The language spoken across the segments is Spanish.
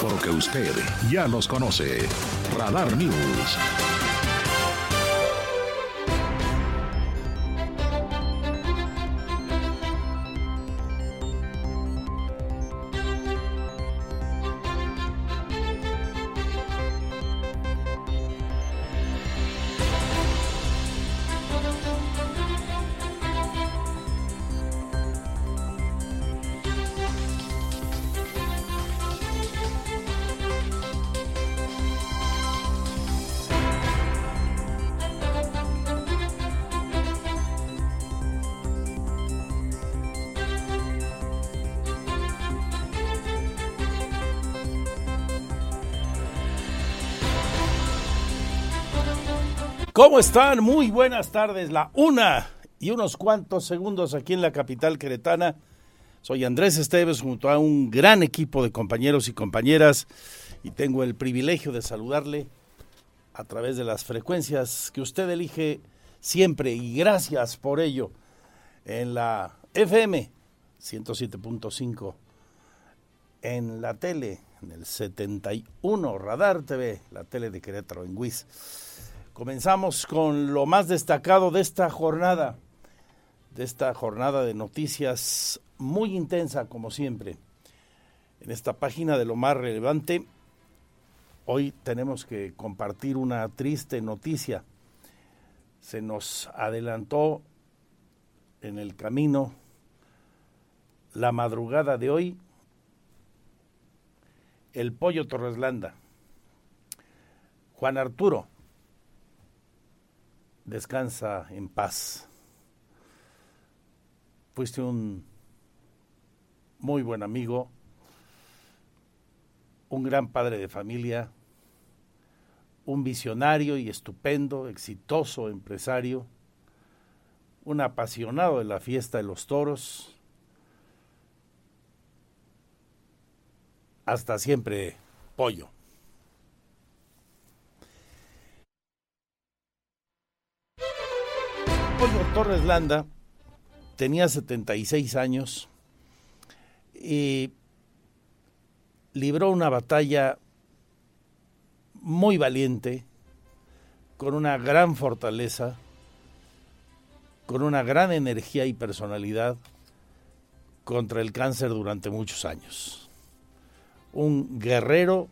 Porque usted ya los conoce. Radar News. ¿Cómo están? Muy buenas tardes. La una y unos cuantos segundos aquí en la capital queretana. Soy Andrés Esteves junto a un gran equipo de compañeros y compañeras y tengo el privilegio de saludarle a través de las frecuencias que usted elige siempre y gracias por ello en la FM 107.5 en la tele en el 71 Radar TV, la tele de Querétaro en WIS. Comenzamos con lo más destacado de esta jornada, de esta jornada de noticias muy intensa como siempre. En esta página de lo más relevante, hoy tenemos que compartir una triste noticia. Se nos adelantó en el camino la madrugada de hoy el pollo Torreslanda. Juan Arturo, descansa en paz. Fuiste un muy buen amigo, un gran padre de familia, un visionario y estupendo, exitoso empresario, un apasionado de la fiesta de los toros. Hasta siempre, pollo. Pollo Torres Landa tenía 76 años y libró una batalla muy valiente, con una gran fortaleza, con una gran energía y personalidad contra el cáncer durante muchos años. Un guerrero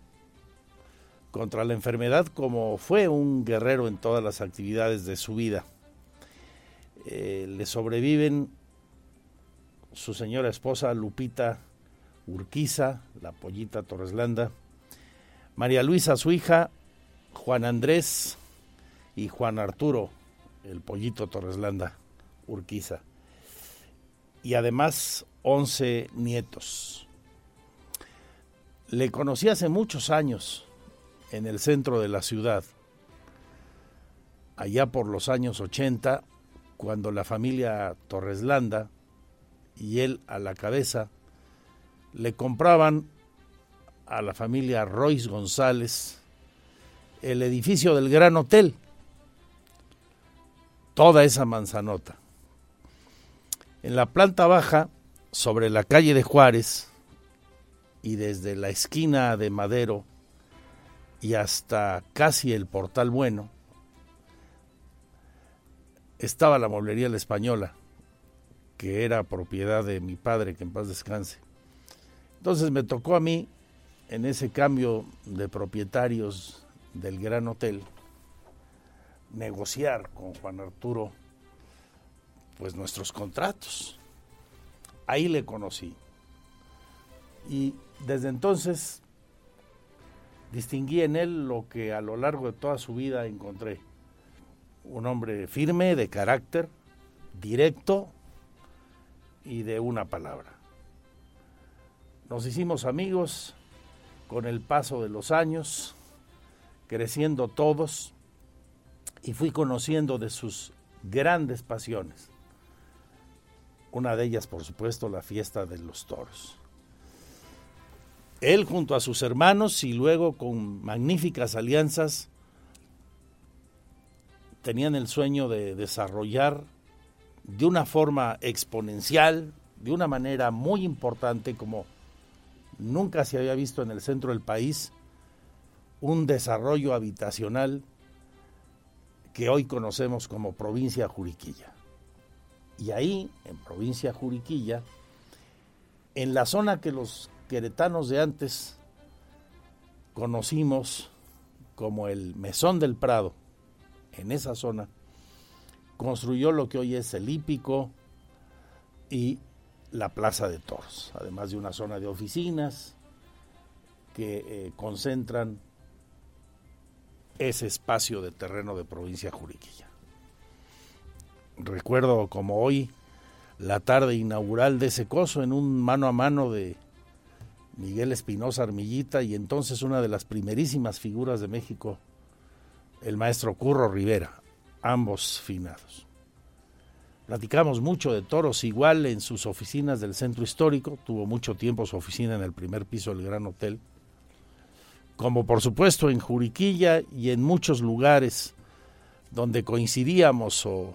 contra la enfermedad como fue un guerrero en todas las actividades de su vida. Eh, le sobreviven su señora esposa Lupita Urquiza, la pollita Torreslanda, María Luisa, su hija, Juan Andrés y Juan Arturo, el pollito Torreslanda Urquiza. Y además 11 nietos. Le conocí hace muchos años en el centro de la ciudad, allá por los años 80, cuando la familia Torreslanda y él a la cabeza le compraban a la familia Royce González el edificio del Gran Hotel, toda esa manzanota. En la planta baja, sobre la calle de Juárez, y desde la esquina de Madero y hasta casi el Portal Bueno, estaba la mueblería La Española, que era propiedad de mi padre, que en paz descanse. Entonces me tocó a mí, en ese cambio de propietarios del Gran Hotel, negociar con Juan Arturo pues nuestros contratos. Ahí le conocí. Y desde entonces distinguí en él lo que a lo largo de toda su vida encontré un hombre firme, de carácter, directo y de una palabra. Nos hicimos amigos con el paso de los años creciendo todos y fui conociendo de sus grandes pasiones. Una de ellas, por supuesto, la fiesta de los toros. Él junto a sus hermanos y luego con magníficas alianzas tenían el sueño de desarrollar de una forma exponencial, de una manera muy importante como nunca se había visto en el centro del país, un desarrollo habitacional que hoy conocemos como provincia Juriquilla. Y ahí, en provincia Juriquilla, en la zona que los queretanos de antes conocimos como el Mesón del Prado, en esa zona, construyó lo que hoy es el hípico y la Plaza de Toros, además de una zona de oficinas que eh, concentran ese espacio de terreno de provincia Juriquilla. Recuerdo como hoy la tarde inaugural de ese coso en un mano a mano de Miguel Espinosa Armillita y entonces una de las primerísimas figuras de México, el maestro Curro Rivera, ambos finados. Platicamos mucho de toros, igual en sus oficinas del centro histórico, tuvo mucho tiempo su oficina en el primer piso del Gran Hotel, como por supuesto en Juriquilla y en muchos lugares donde coincidíamos o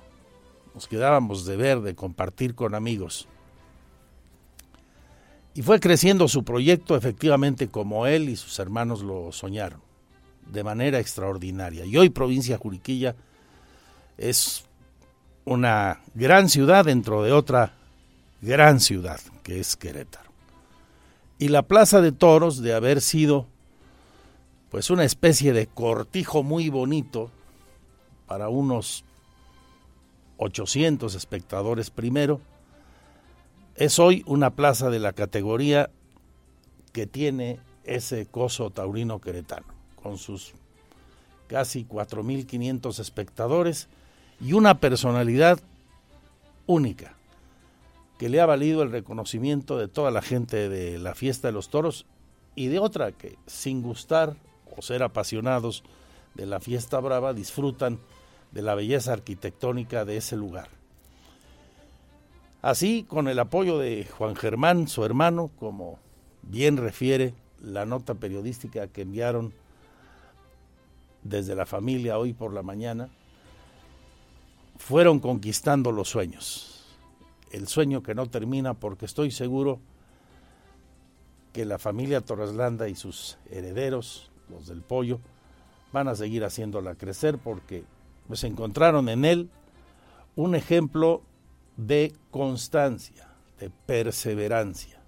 nos quedábamos de ver, de compartir con amigos. Y fue creciendo su proyecto efectivamente como él y sus hermanos lo soñaron, de manera extraordinaria. Y hoy provincia Juriquilla es una gran ciudad dentro de otra gran ciudad, que es Querétaro. Y la Plaza de Toros, de haber sido pues una especie de cortijo muy bonito para unos 800 espectadores primero, es hoy una plaza de la categoría que tiene ese coso taurino queretano, con sus casi 4.500 espectadores y una personalidad única, que le ha valido el reconocimiento de toda la gente de la fiesta de los toros y de otra que, sin gustar o ser apasionados de la fiesta brava, disfrutan de la belleza arquitectónica de ese lugar. Así, con el apoyo de Juan Germán, su hermano, como bien refiere la nota periodística que enviaron desde la familia hoy por la mañana, fueron conquistando los sueños. El sueño que no termina porque estoy seguro que la familia Torreslanda y sus herederos, los del pollo, van a seguir haciéndola crecer porque pues encontraron en él un ejemplo de constancia, de perseverancia.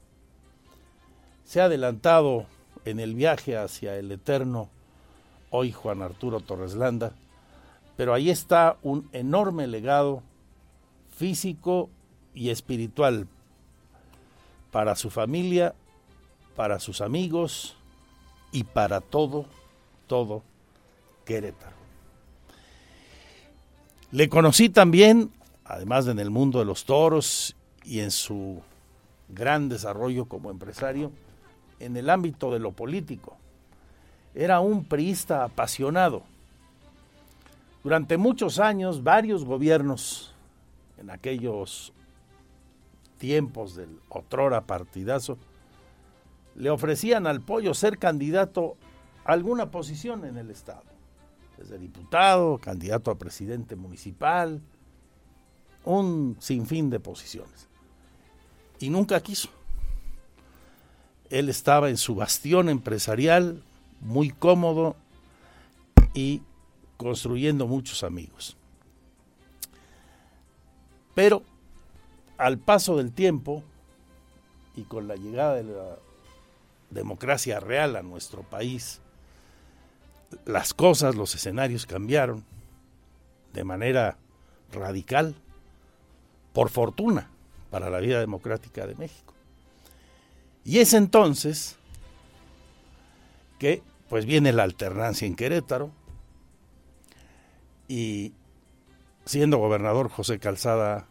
Se ha adelantado en el viaje hacia el eterno hoy Juan Arturo Torreslanda, pero ahí está un enorme legado físico y espiritual para su familia, para sus amigos y para todo, todo Querétaro. Le conocí también además de en el mundo de los toros y en su gran desarrollo como empresario, en el ámbito de lo político. Era un priista apasionado. Durante muchos años, varios gobiernos, en aquellos tiempos del otrora partidazo, le ofrecían al pollo ser candidato a alguna posición en el Estado, desde diputado, candidato a presidente municipal, un sinfín de posiciones. Y nunca quiso. Él estaba en su bastión empresarial, muy cómodo y construyendo muchos amigos. Pero al paso del tiempo y con la llegada de la democracia real a nuestro país, las cosas, los escenarios cambiaron de manera radical por fortuna, para la vida democrática de México. Y es entonces que pues viene la alternancia en Querétaro y siendo gobernador José Calzada,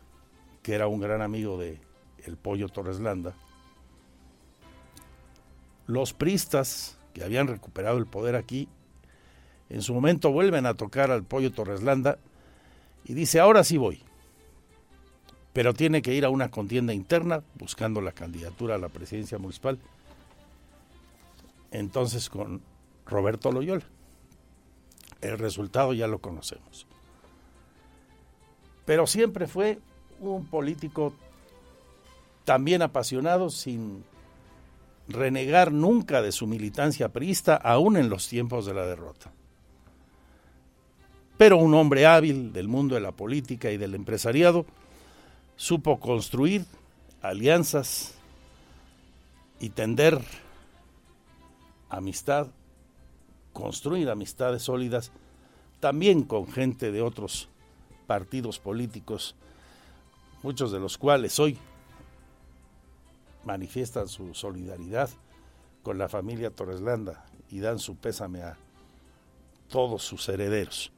que era un gran amigo de el Pollo Torres Landa, los pristas que habían recuperado el poder aquí En su momento vuelven a tocar al Pollo Torreslanda y dice, ahora sí voy. Pero tiene que ir a una contienda interna buscando la candidatura a la presidencia municipal. Entonces con Roberto Loyola. El resultado ya lo conocemos. Pero siempre fue un político también apasionado, sin renegar nunca de su militancia priista, aún en los tiempos de la derrota. Pero un hombre hábil del mundo de la política y del empresariado supo construir alianzas y tender amistad, construir amistades sólidas también con gente de otros partidos políticos, muchos de los cuales hoy manifiestan su solidaridad con la familia Torreslanda y dan su pésame a todos sus herederos.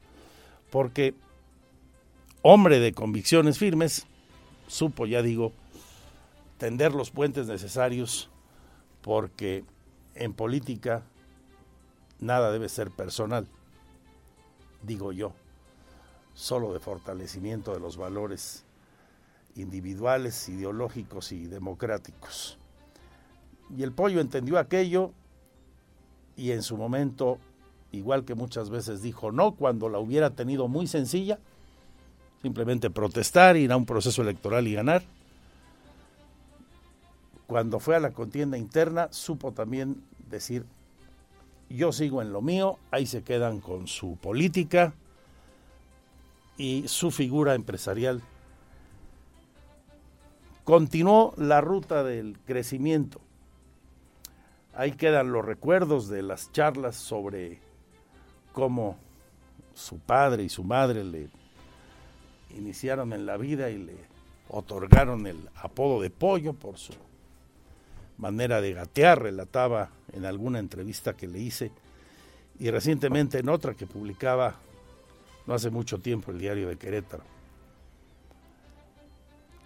Porque hombre de convicciones firmes, supo, ya digo, tender los puentes necesarios porque en política nada debe ser personal, digo yo, solo de fortalecimiento de los valores individuales, ideológicos y democráticos. Y el pollo entendió aquello y en su momento, igual que muchas veces dijo no, cuando la hubiera tenido muy sencilla, simplemente protestar, ir a un proceso electoral y ganar. Cuando fue a la contienda interna, supo también decir, yo sigo en lo mío, ahí se quedan con su política y su figura empresarial continuó la ruta del crecimiento. Ahí quedan los recuerdos de las charlas sobre cómo su padre y su madre le iniciaron en la vida y le otorgaron el apodo de pollo por su manera de gatear, relataba en alguna entrevista que le hice y recientemente en otra que publicaba no hace mucho tiempo el diario de Querétaro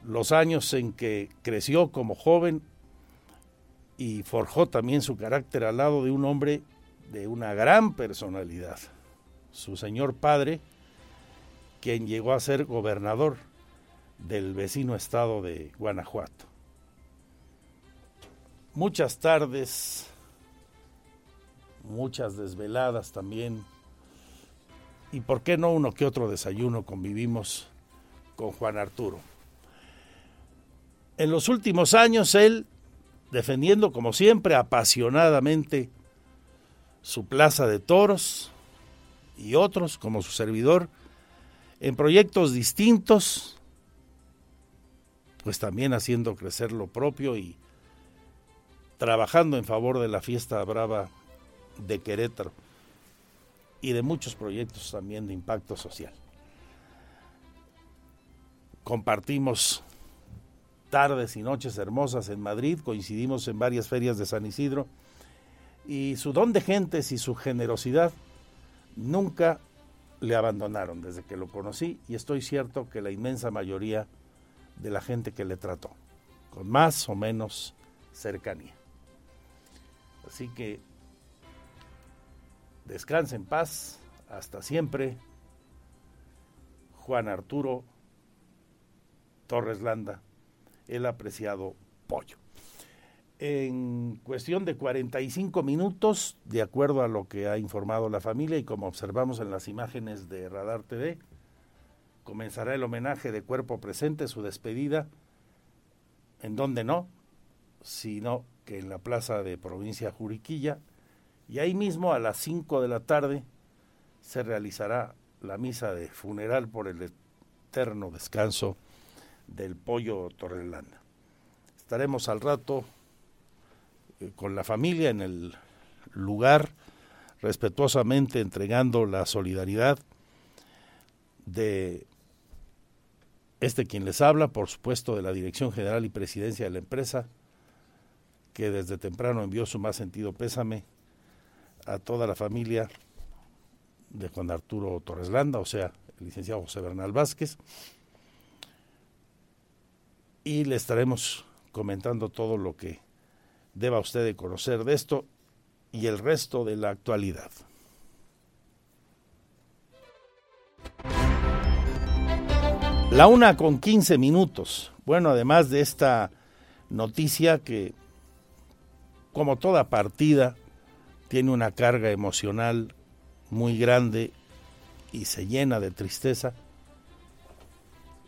los años en que creció como joven y forjó también su carácter al lado de un hombre de una gran personalidad, su señor padre, quien llegó a ser gobernador del vecino estado de Guanajuato. Muchas tardes, muchas desveladas también, y por qué no uno que otro desayuno convivimos con Juan Arturo. En los últimos años él, defendiendo como siempre apasionadamente su plaza de toros y otros como su servidor, en proyectos distintos, pues también haciendo crecer lo propio y trabajando en favor de la fiesta brava de Querétaro y de muchos proyectos también de impacto social. Compartimos tardes y noches hermosas en Madrid, coincidimos en varias ferias de San Isidro y su don de gentes y su generosidad nunca le abandonaron desde que lo conocí y estoy cierto que la inmensa mayoría de la gente que le trató, con más o menos cercanía. Así que descanse en paz, hasta siempre, Juan Arturo Torres Landa el apreciado pollo. En cuestión de 45 minutos, de acuerdo a lo que ha informado la familia y como observamos en las imágenes de Radar TV, comenzará el homenaje de cuerpo presente, su despedida, en donde no, sino que en la plaza de provincia Juriquilla, y ahí mismo a las 5 de la tarde se realizará la misa de funeral por el eterno descanso del pollo Torrelanda. Estaremos al rato eh, con la familia en el lugar, respetuosamente entregando la solidaridad de este quien les habla, por supuesto de la Dirección General y Presidencia de la empresa, que desde temprano envió su más sentido pésame a toda la familia de Juan Arturo Torres Landa, o sea, el licenciado José Bernal Vázquez. Y le estaremos comentando todo lo que deba usted de conocer de esto y el resto de la actualidad. La una con 15 minutos. Bueno, además de esta noticia que, como toda partida, tiene una carga emocional muy grande y se llena de tristeza.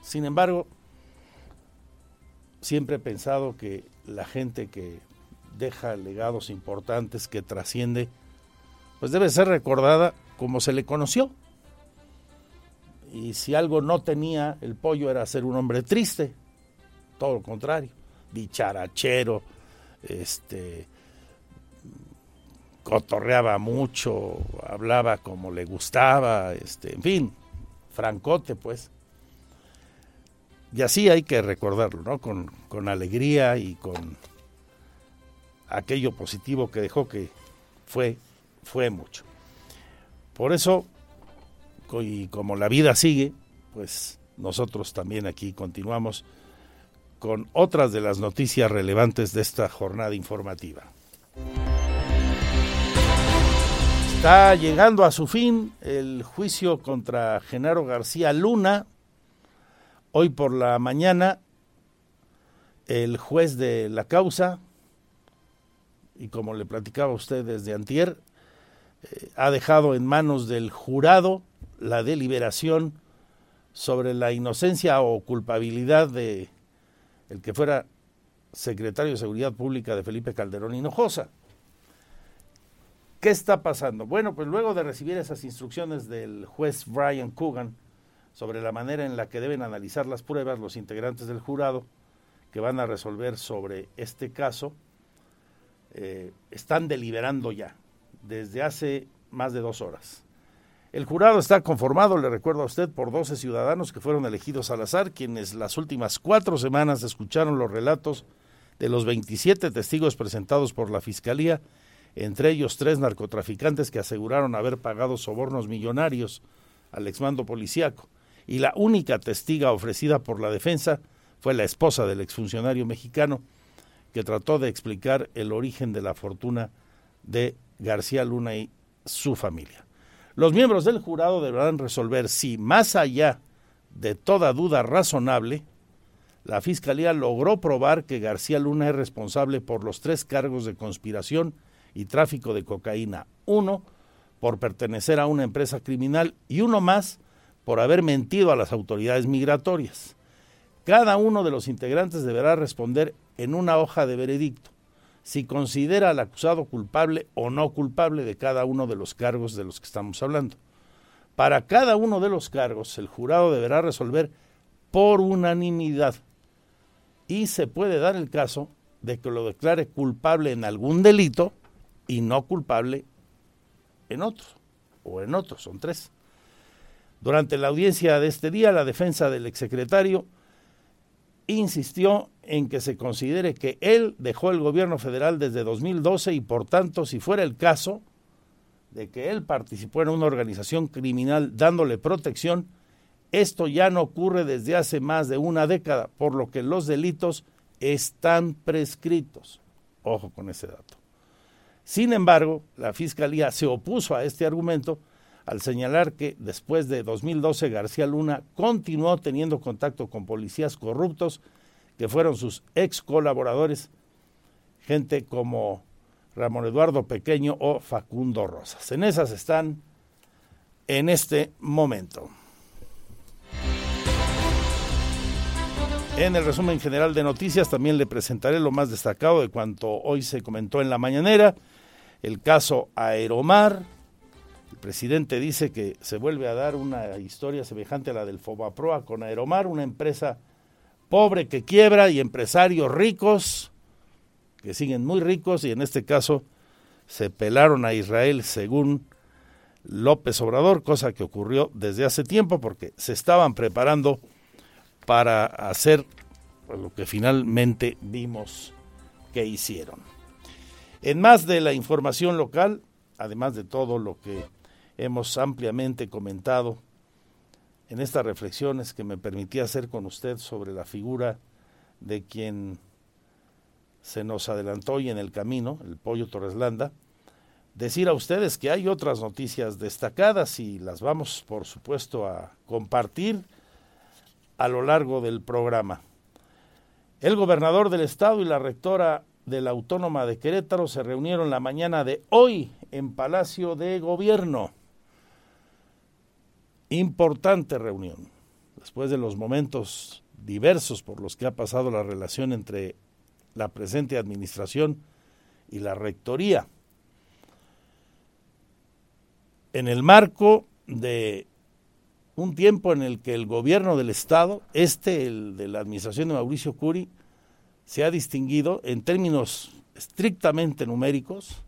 Sin embargo, siempre he pensado que la gente que deja legados importantes, que trasciende, pues debe ser recordada como se le conoció. Y si algo no tenía el pollo era ser un hombre triste, todo lo contrario, dicharachero, este cotorreaba mucho, hablaba como le gustaba, este, en fin, francote pues. Y así hay que recordarlo, ¿no? Con, con alegría y con aquello positivo que dejó que fue, fue mucho. Por eso, y como la vida sigue, pues nosotros también aquí continuamos con otras de las noticias relevantes de esta jornada informativa. Está llegando a su fin el juicio contra Genaro García Luna. Hoy por la mañana, el juez de la causa, y como le platicaba a usted desde antier, eh, ha dejado en manos del jurado la deliberación sobre la inocencia o culpabilidad de el que fuera secretario de Seguridad Pública de Felipe Calderón Hinojosa. ¿Qué está pasando? Bueno, pues luego de recibir esas instrucciones del juez Brian Coogan sobre la manera en la que deben analizar las pruebas los integrantes del jurado que van a resolver sobre este caso, eh, están deliberando ya desde hace más de dos horas. El jurado está conformado, le recuerdo a usted, por 12 ciudadanos que fueron elegidos al azar, quienes las últimas cuatro semanas escucharon los relatos de los 27 testigos presentados por la Fiscalía entre ellos tres narcotraficantes que aseguraron haber pagado sobornos millonarios al exmando policíaco, y la única testiga ofrecida por la defensa fue la esposa del exfuncionario mexicano, que trató de explicar el origen de la fortuna de García Luna y su familia. Los miembros del jurado deberán resolver si, más allá de toda duda razonable, la Fiscalía logró probar que García Luna es responsable por los tres cargos de conspiración y tráfico de cocaína, uno por pertenecer a una empresa criminal y uno más por haber mentido a las autoridades migratorias. Cada uno de los integrantes deberá responder en una hoja de veredicto si considera al acusado culpable o no culpable de cada uno de los cargos de los que estamos hablando. Para cada uno de los cargos, el jurado deberá resolver por unanimidad y se puede dar el caso de que lo declare culpable en algún delito y no culpable en otros, o en otros, son tres. Durante la audiencia de este día, la defensa del exsecretario insistió en que se considere que él dejó el gobierno federal desde 2012 y por tanto, si fuera el caso de que él participó en una organización criminal dándole protección, esto ya no ocurre desde hace más de una década, por lo que los delitos están prescritos. Ojo con ese dato. Sin embargo, la Fiscalía se opuso a este argumento al señalar que después de 2012 García Luna continuó teniendo contacto con policías corruptos que fueron sus ex colaboradores, gente como Ramón Eduardo Pequeño o Facundo Rosas. En esas están en este momento. En el resumen general de noticias también le presentaré lo más destacado de cuanto hoy se comentó en la mañanera el caso Aeromar. El presidente dice que se vuelve a dar una historia semejante a la del Fobaproa con Aeromar, una empresa pobre que quiebra y empresarios ricos que siguen muy ricos y en este caso se pelaron a Israel según López Obrador, cosa que ocurrió desde hace tiempo porque se estaban preparando para hacer lo que finalmente vimos que hicieron. En más de la información local, además de todo lo que hemos ampliamente comentado en estas reflexiones que me permití hacer con usted sobre la figura de quien se nos adelantó y en el camino, el pollo Torreslanda, decir a ustedes que hay otras noticias destacadas y las vamos, por supuesto, a compartir a lo largo del programa. El gobernador del estado y la rectora de la Autónoma de Querétaro se reunieron la mañana de hoy en Palacio de Gobierno. Importante reunión. Después de los momentos diversos por los que ha pasado la relación entre la presente administración y la rectoría. En el marco de un tiempo en el que el gobierno del Estado, este, el de la administración de Mauricio Curi, se ha distinguido en términos estrictamente numéricos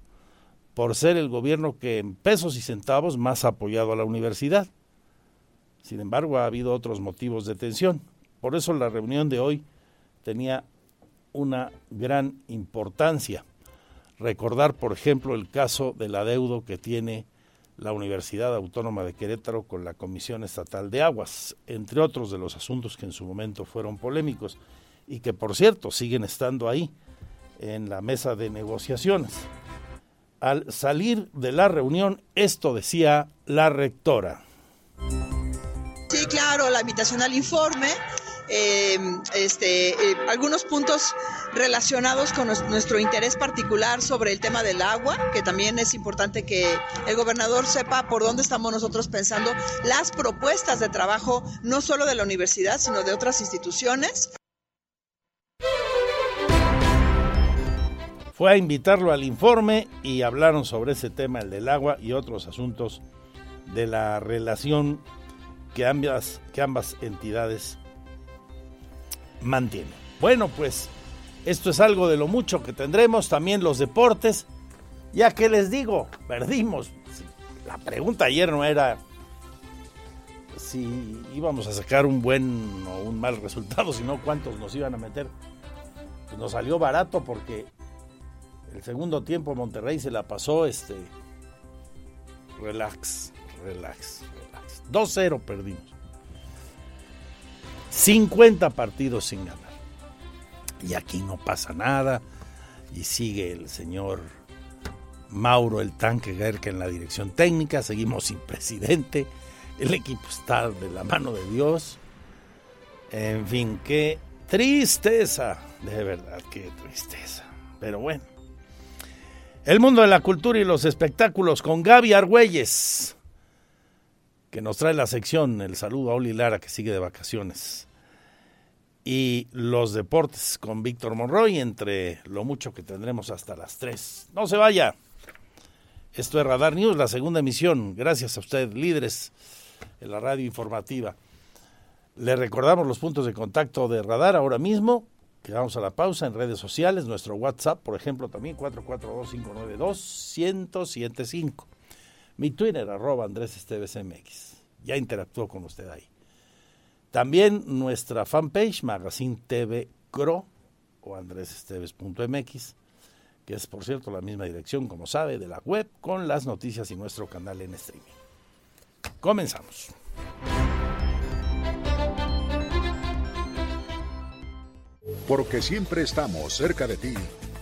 por ser el gobierno que en pesos y centavos más ha apoyado a la universidad. Sin embargo, ha habido otros motivos de tensión. Por eso la reunión de hoy tenía una gran importancia. Recordar, por ejemplo, el caso del adeudo que tiene la Universidad Autónoma de Querétaro con la Comisión Estatal de Aguas, entre otros de los asuntos que en su momento fueron polémicos y que por cierto siguen estando ahí en la mesa de negociaciones. Al salir de la reunión, esto decía la rectora. Sí, claro, la invitación al informe, eh, este, eh, algunos puntos relacionados con nuestro interés particular sobre el tema del agua, que también es importante que el gobernador sepa por dónde estamos nosotros pensando las propuestas de trabajo, no solo de la universidad, sino de otras instituciones. Fue a invitarlo al informe y hablaron sobre ese tema, el del agua y otros asuntos de la relación que ambas, que ambas entidades mantienen. Bueno, pues esto es algo de lo mucho que tendremos, también los deportes. Ya que les digo, perdimos. La pregunta ayer no era si íbamos a sacar un buen o un mal resultado, sino cuántos nos iban a meter. Pues nos salió barato porque el segundo tiempo Monterrey se la pasó este relax, relax, relax. 2-0 perdimos. 50 partidos sin ganar y aquí no pasa nada y sigue el señor Mauro el tanque Gerke en la dirección técnica, seguimos sin presidente, el equipo está de la mano de Dios. En fin, qué tristeza, de verdad, qué tristeza. Pero bueno. El mundo de la cultura y los espectáculos con Gaby Argüelles, que nos trae la sección, el saludo a Oli Lara que sigue de vacaciones y los deportes con Víctor Monroy, entre lo mucho que tendremos hasta las 3. No se vaya. Esto es Radar News, la segunda emisión. Gracias a usted, líderes en la radio informativa. Le recordamos los puntos de contacto de Radar ahora mismo. Quedamos a la pausa en redes sociales. Nuestro WhatsApp, por ejemplo, también 442-592-1075. Mi Twitter, arroba Andrés Esteves MX. Ya interactuó con usted ahí. También nuestra fanpage, Magazine TV Cro o andresesteves.mx, que es por cierto la misma dirección, como sabe, de la web, con las noticias y nuestro canal en streaming. Comenzamos. Porque siempre estamos cerca de ti,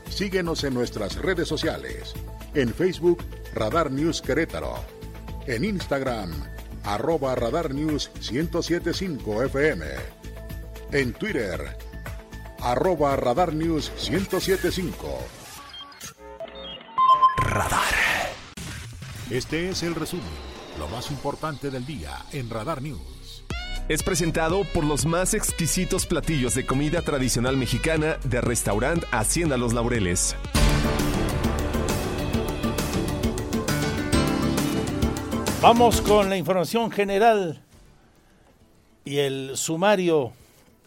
síguenos en nuestras redes sociales. En Facebook, Radar News Querétaro. En Instagram, arroba Radar News 1075 FM. En Twitter, arroba Radar News 1075. Radar. Este es el resumen, lo más importante del día en Radar News. Es presentado por los más exquisitos platillos de comida tradicional mexicana de restaurante Hacienda Los Laureles. Vamos con la información general y el sumario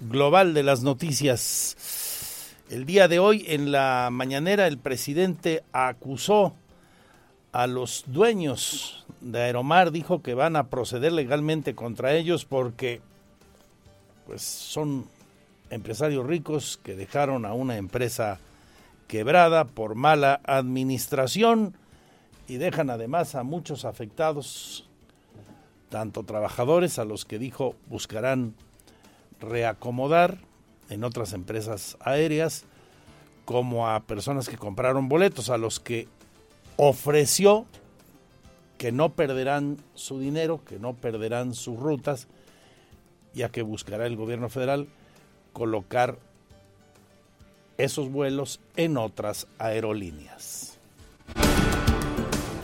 global de las noticias. El día de hoy en la mañanera el presidente acusó a los dueños de Aeromar, dijo que van a proceder legalmente contra ellos porque pues son empresarios ricos que dejaron a una empresa quebrada por mala administración y dejan además a muchos afectados, tanto trabajadores a los que dijo buscarán reacomodar en otras empresas aéreas, como a personas que compraron boletos, a los que ofreció que no perderán su dinero, que no perderán sus rutas, ya que buscará el gobierno federal colocar esos vuelos en otras aerolíneas.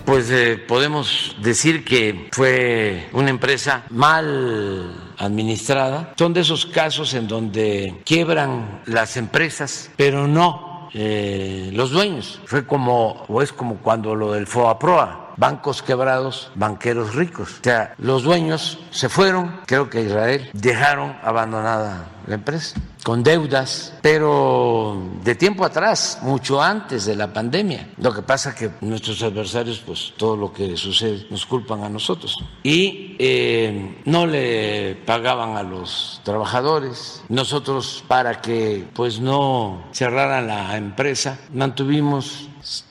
Pues eh, podemos decir que fue una empresa mal administrada. Son de esos casos en donde quiebran las empresas, pero no eh, los dueños. Fue como, o es como cuando lo del FOAPROA bancos quebrados, banqueros ricos. O sea, los dueños se fueron, creo que Israel, dejaron abandonada la empresa con deudas, pero de tiempo atrás, mucho antes de la pandemia. Lo que pasa que nuestros adversarios, pues todo lo que sucede nos culpan a nosotros. Y eh, no le pagaban a los trabajadores. Nosotros, para que pues no cerraran la empresa, mantuvimos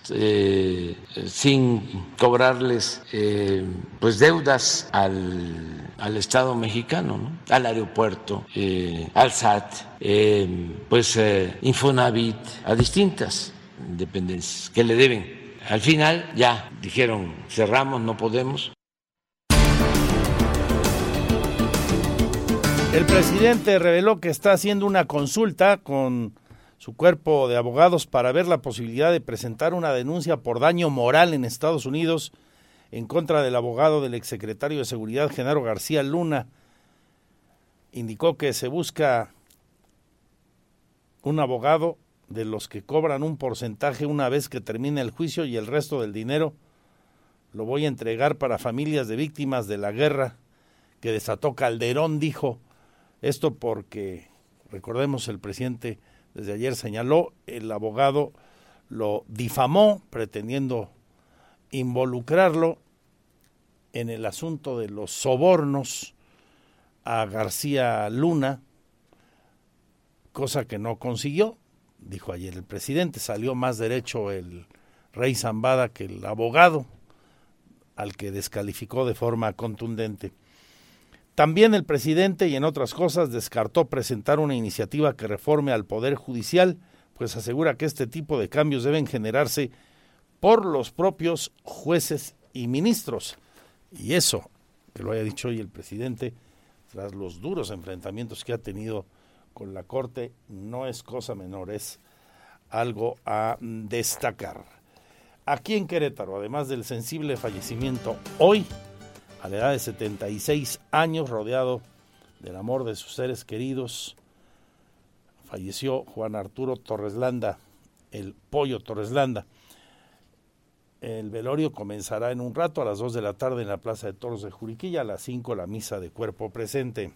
eh, sin cobrarles eh, pues deudas al, al Estado mexicano, ¿no? al aeropuerto, eh, al SAT, pues Infonavit, a distintas dependencias que le deben. Al final ya dijeron cerramos, no podemos. El presidente reveló que está haciendo una consulta con su cuerpo de abogados para ver la posibilidad de presentar una denuncia por daño moral en Estados Unidos en contra del abogado del exsecretario de Seguridad Genaro García Luna. Indicó que se busca un abogado de los que cobran un porcentaje una vez que termine el juicio y el resto del dinero lo voy a entregar para familias de víctimas de la guerra que desató Calderón, dijo. Esto porque, recordemos, el presidente desde ayer señaló, el abogado lo difamó pretendiendo involucrarlo en el asunto de los sobornos a García Luna, cosa que no consiguió, dijo ayer el presidente, salió más derecho el rey Zambada que el abogado, al que descalificó de forma contundente. También el presidente, y en otras cosas, descartó presentar una iniciativa que reforme al Poder Judicial, pues asegura que este tipo de cambios deben generarse por los propios jueces y ministros. Y eso, que lo haya dicho hoy el presidente, tras los duros enfrentamientos que ha tenido con la Corte, no es cosa menor, es algo a destacar. Aquí en Querétaro, además del sensible fallecimiento hoy a la edad de 76 años, rodeado del amor de sus seres queridos, falleció Juan Arturo Torreslanda, el pollo Torreslanda. El velorio comenzará en un rato a las 2 de la tarde en la Plaza de Toros de Juriquilla, a las 5 la misa de cuerpo presente.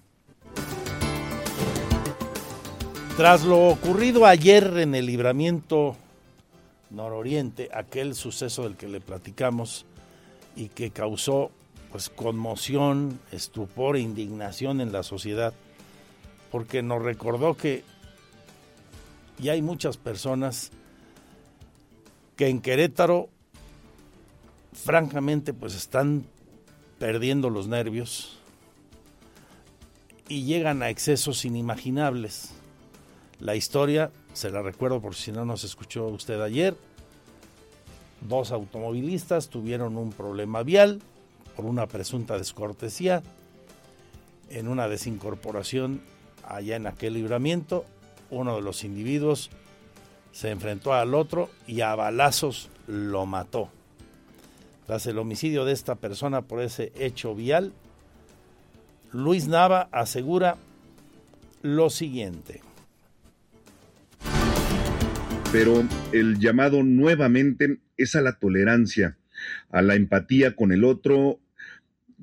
Tras lo ocurrido ayer en el libramiento nororiente, aquel suceso del que le platicamos y que causó pues conmoción, estupor e indignación en la sociedad, porque nos recordó que ya hay muchas personas que en Querétaro francamente pues están perdiendo los nervios y llegan a excesos inimaginables. La historia, se la recuerdo por si no nos escuchó usted ayer, dos automovilistas tuvieron un problema vial, por una presunta descortesía en una desincorporación allá en aquel libramiento. Uno de los individuos se enfrentó al otro y a balazos lo mató. Tras el homicidio de esta persona por ese hecho vial, Luis Nava asegura lo siguiente. Pero el llamado nuevamente es a la tolerancia, a la empatía con el otro,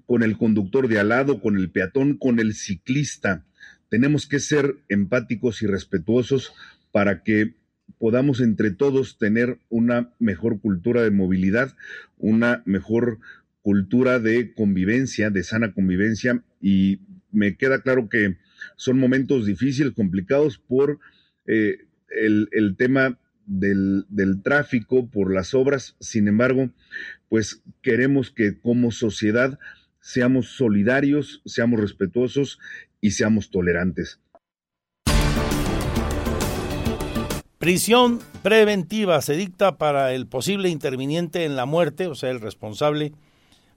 con el conductor de al lado, con el peatón, con el ciclista. Tenemos que ser empáticos y respetuosos para que podamos entre todos tener una mejor cultura de movilidad, una mejor cultura de convivencia, de sana convivencia. Y me queda claro que son momentos difíciles, complicados por eh, el, tema del, del, tráfico, por las obras. Sin embargo, pues queremos que como sociedad seamos solidarios, seamos respetuosos y seamos tolerantes. Prisión preventiva se dicta para el posible interviniente en la muerte, o sea, el responsable,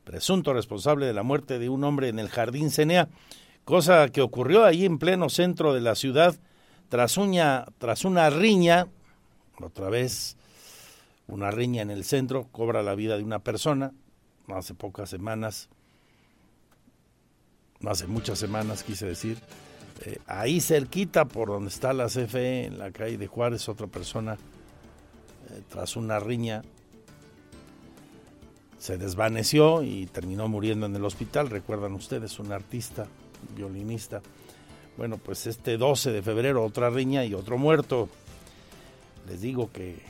presunto responsable de la muerte de un hombre en el Jardín Cenea, cosa que ocurrió ahí en pleno centro de la ciudad tras, una, tras una riña, otra vez una riña en el centro, cobra la vida de una persona, hace pocas semanas, hace muchas semanas quise decir, eh, ahí cerquita por donde está la CFE, en la calle de Juárez, otra persona, eh, tras una riña, se desvaneció y terminó muriendo en el hospital. Recuerdan ustedes, un artista, violinista. Bueno, pues este 12 de febrero otra riña y otro muerto. Les digo que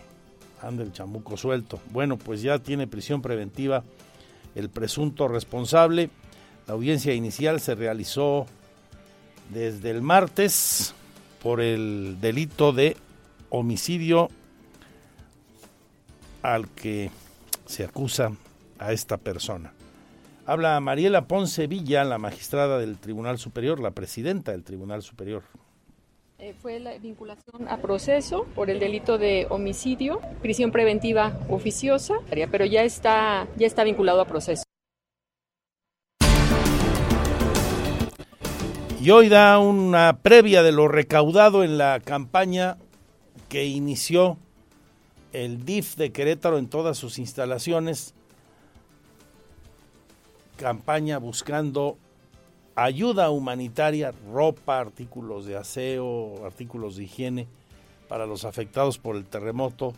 anda el chamuco suelto. Bueno, pues ya tiene prisión preventiva el presunto responsable. La audiencia inicial se realizó desde el martes por el delito de homicidio al que se acusa a esta persona. Habla Mariela Ponce Villa, la magistrada del Tribunal Superior, la presidenta del Tribunal Superior. Eh, fue la vinculación a proceso por el delito de homicidio, prisión preventiva oficiosa, pero ya está, ya está vinculado a proceso. Y hoy da una previa de lo recaudado en la campaña que inició el DIF de Querétaro en todas sus instalaciones. Campaña buscando ayuda humanitaria, ropa, artículos de aseo, artículos de higiene para los afectados por el terremoto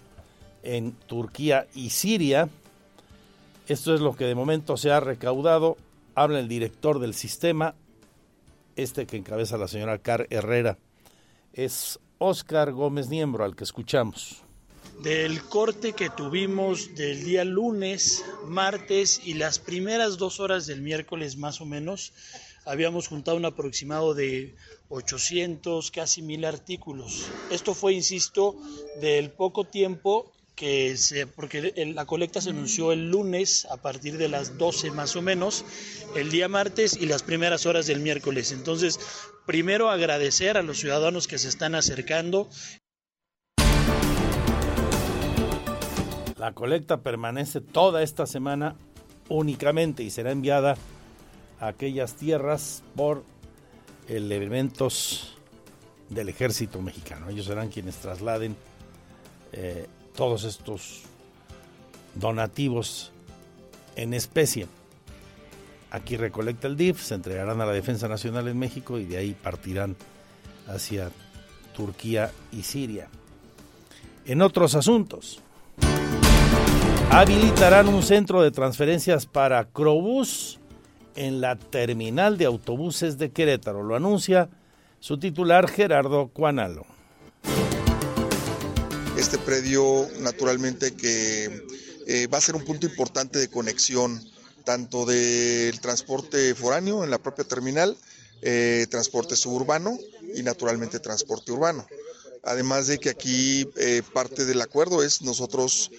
en Turquía y Siria. Esto es lo que de momento se ha recaudado. Habla el director del sistema, este que encabeza la señora Car Herrera, es Oscar Gómez Niembro, al que escuchamos. Del corte que tuvimos del día lunes, martes y las primeras dos horas del miércoles más o menos, habíamos juntado un aproximado de 800, casi mil artículos. Esto fue, insisto, del poco tiempo que se, porque la colecta se anunció el lunes a partir de las 12 más o menos, el día martes y las primeras horas del miércoles. Entonces, primero agradecer a los ciudadanos que se están acercando. La colecta permanece toda esta semana únicamente y será enviada a aquellas tierras por elementos del ejército mexicano. Ellos serán quienes trasladen eh, todos estos donativos en especie. Aquí recolecta el DIF, se entregarán a la Defensa Nacional en México y de ahí partirán hacia Turquía y Siria. En otros asuntos, habilitarán un centro de transferencias para Crobús en la terminal de autobuses de Querétaro. Lo anuncia su titular Gerardo Cuanalo. Este predio, naturalmente, que eh, va a ser un punto importante de conexión tanto del transporte foráneo en la propia terminal, eh, transporte suburbano y naturalmente transporte urbano. Además de que aquí eh, parte del acuerdo es nosotros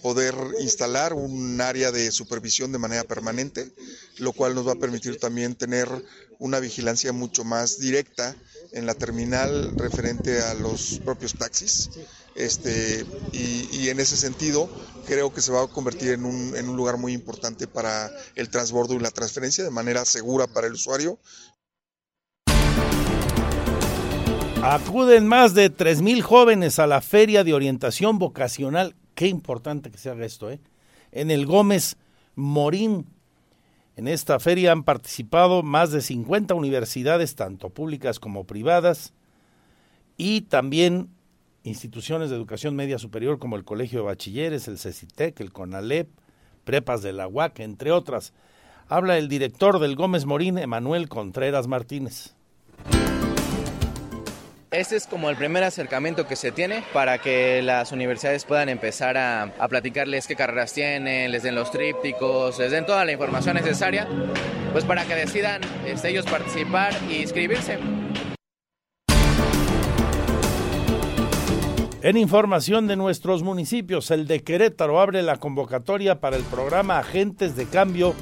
poder instalar un área de supervisión de manera permanente, lo cual nos va a permitir también tener una vigilancia mucho más directa en la terminal referente a los propios taxis este, y, en ese sentido, creo que se va a convertir en un, en un lugar muy importante para el transbordo y la transferencia de manera segura para el usuario. Acuden más de 3.000 jóvenes a la Feria de Orientación Vocacional. Qué importante que se haga esto, ¿eh? En el Gómez Morín. En esta feria han participado más de 50 universidades, tanto públicas como privadas, y también instituciones de educación media superior como el Colegio de Bachilleres, el CECITEC, el CONALEP, prepas de la UAC, entre otras. Habla el director del Gómez Morín, Emanuel Contreras Martínez. Este es como el primer acercamiento que se tiene para que las universidades puedan empezar a, platicarles qué carreras tienen, les den los trípticos, les den toda la información necesaria, pues para que decidan este, ellos participar y inscribirse. En información de nuestros municipios, el de Querétaro abre la convocatoria para el programa Agentes de Cambio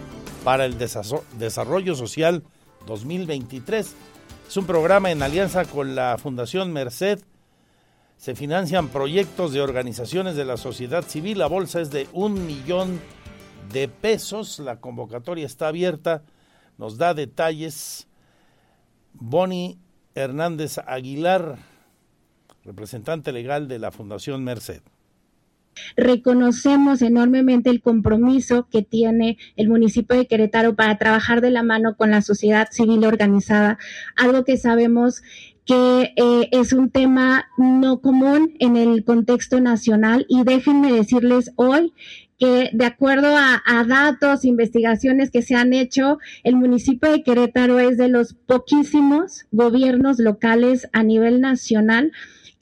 para el Desarrollo Social 2023. Es un programa en alianza con la Fundación Merced. Se financian proyectos de organizaciones de la sociedad civil. La bolsa es de un millón de pesos. La convocatoria está abierta. Nos da detalles Bonnie Hernández Aguilar, representante legal de la Fundación Merced. Reconocemos enormemente el compromiso que tiene el municipio de Querétaro para trabajar de la mano con la sociedad civil organizada, algo que sabemos que eh, es un tema no común en el contexto nacional y déjenme decirles hoy que de acuerdo a, a, datos, investigaciones que se han hecho, el municipio de Querétaro es de los poquísimos gobiernos locales a nivel nacional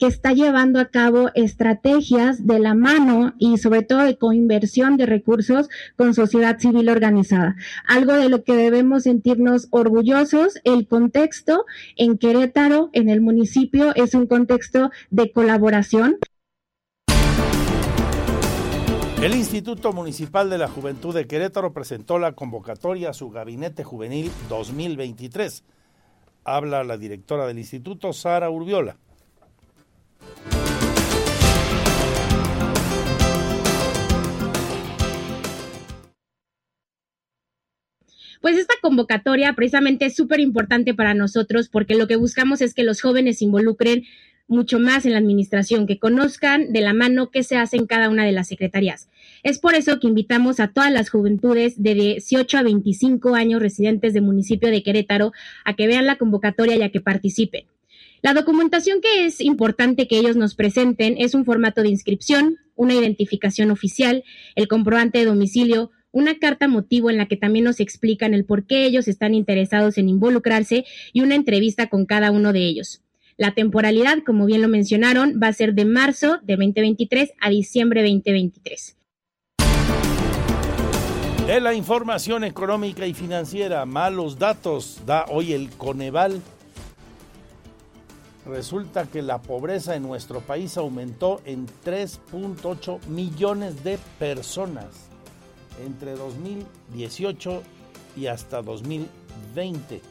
que está llevando a cabo estrategias de la mano y sobre todo de coinversión de recursos con sociedad civil organizada. Algo de lo que debemos sentirnos orgullosos, el contexto en Querétaro, en el municipio, es un contexto de colaboración. El Instituto Municipal de la Juventud de Querétaro presentó la convocatoria a su Gabinete Juvenil 2023. Habla la directora del instituto, Sara Urbiola. Pues esta convocatoria precisamente es súper importante para nosotros porque lo que buscamos es que los jóvenes se involucren mucho más en la administración, que conozcan de la mano qué se hace en cada una de las secretarías. Es por eso que invitamos a todas las juventudes de 18 a 25 años residentes del municipio de Querétaro a que vean la convocatoria y a que participen. La documentación que es importante que ellos nos presenten es un formato de inscripción, una identificación oficial, el comprobante de domicilio, una carta motivo en la que también nos explican el por qué ellos están interesados en involucrarse y una entrevista con cada uno de ellos. La temporalidad, como bien lo mencionaron, va a ser de marzo de 2023 a diciembre 2023. De la información económica y financiera, malos datos da hoy el Coneval. Resulta que la pobreza en nuestro país aumentó en 3.8 millones de personas entre 2018 y hasta 2020.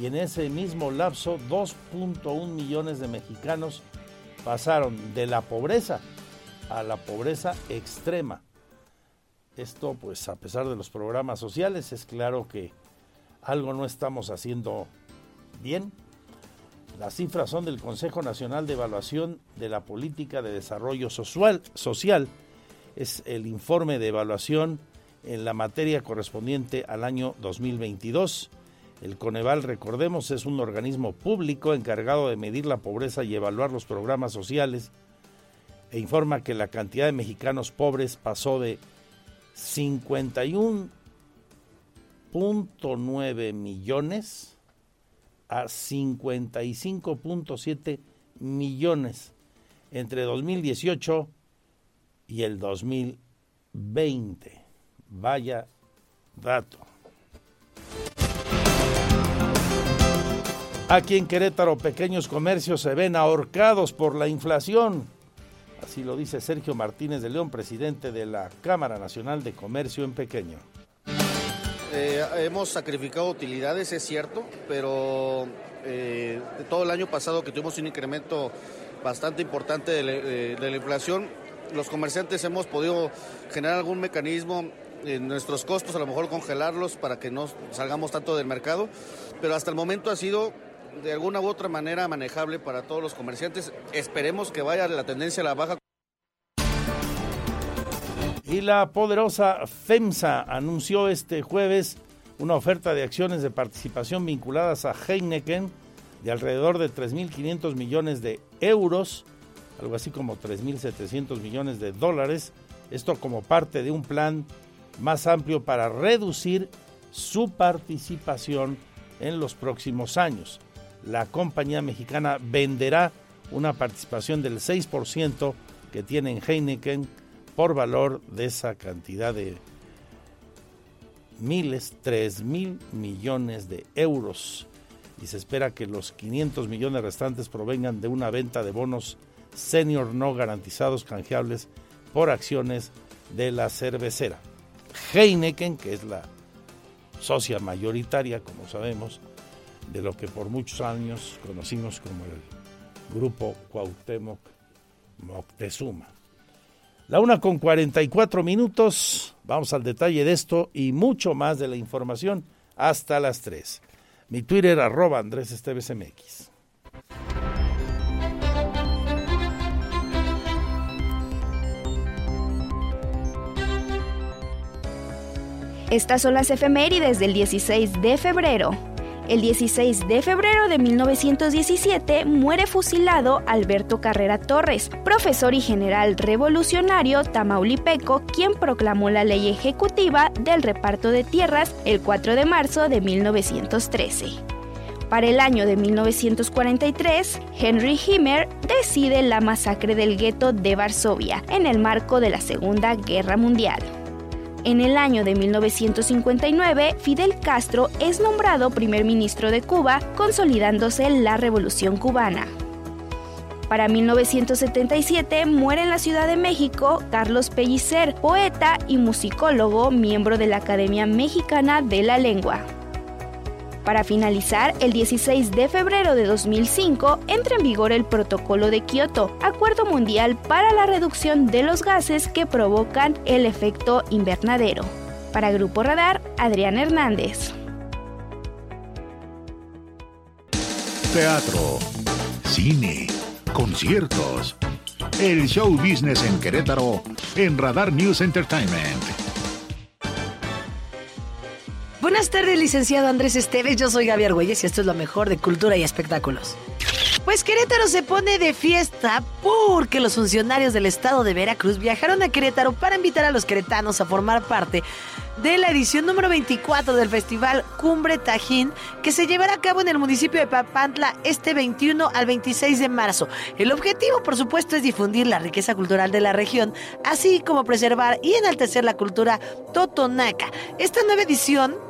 Y en ese mismo lapso, 2.1 millones de mexicanos pasaron de la pobreza a la pobreza extrema. Esto, pues, a pesar de los programas sociales, es claro que algo no estamos haciendo bien. Las cifras son del Consejo Nacional de Evaluación de la Política de Desarrollo Social. Es el informe de evaluación en la materia correspondiente al año 2022. El Coneval, recordemos, es un organismo público encargado de medir la pobreza y evaluar los programas sociales e informa que la cantidad de mexicanos pobres pasó de 51.9 millones a 55.7 millones entre 2018 y el 2020. Vaya dato. Aquí en Querétaro, pequeños comercios se ven ahorcados por la inflación. Así lo dice Sergio Martínez de León, presidente de la Cámara Nacional de Comercio en Pequeño. Eh, hemos sacrificado utilidades, es cierto, pero eh, todo el año pasado que tuvimos un incremento bastante importante de, de, la inflación, los comerciantes hemos podido generar algún mecanismo nuestros costos, a lo mejor congelarlos para que no salgamos tanto del mercado, pero hasta el momento ha sido de alguna u otra manera manejable para todos los comerciantes. Esperemos que vaya la tendencia a la baja. Y la poderosa FEMSA anunció este jueves una oferta de acciones de participación vinculadas a Heineken de alrededor de 3.500 millones de euros, algo así como 3.700 millones de dólares, esto como parte de un plan más amplio para reducir su participación en los próximos años. La compañía mexicana venderá una participación del 6% que tiene en Heineken por valor de esa cantidad de miles, 3 mil millones de euros. Y se espera que los 500 millones restantes provengan de una venta de bonos senior no garantizados canjeables por acciones de la cervecera. Heineken, que es la socia mayoritaria, como sabemos, de lo que por muchos años conocimos como el grupo Cuauhtémoc Moctezuma. La una con 44 minutos, vamos al detalle de esto y mucho más de la información hasta las 3. Mi Twitter, arroba Andrés Esteves MX. Estas son las efemérides del 16 de febrero. El 16 de febrero de 1917 muere fusilado Alberto Carrera Torres, profesor y general revolucionario tamaulipeco, quien proclamó la ley ejecutiva del reparto de tierras el 4 de marzo de 1913. Para el año de 1943, Henry Himmler decide la masacre del gueto de Varsovia en el marco de la Segunda Guerra Mundial. En el año de 1959, Fidel Castro es nombrado primer ministro de Cuba, consolidándose la Revolución cubana. Para 1977 muere en la Ciudad de México Carlos Pellicer, poeta y musicólogo, miembro de la Academia Mexicana de la Lengua. Para finalizar, el 16 de febrero de 2005 entra en vigor el Protocolo de Kioto, acuerdo mundial para la reducción de los gases que provocan el efecto invernadero. Para Grupo Radar, Adrián Hernández. Teatro, cine, conciertos. El show business en Querétaro en Radar News Entertainment. Buenas tardes, licenciado Andrés Esteves. Yo soy Gaby Argüelles y esto es lo mejor de cultura y espectáculos. Pues Querétaro se pone de fiesta porque los funcionarios del estado de Veracruz viajaron a Querétaro para invitar a los queretanos a formar parte de la edición número 24 del Festival Cumbre Tajín que se llevará a cabo en el municipio de Papantla este 21 al 26 de marzo. El objetivo, por supuesto, es difundir la riqueza cultural de la región, así como preservar y enaltecer la cultura totonaca. Esta nueva edición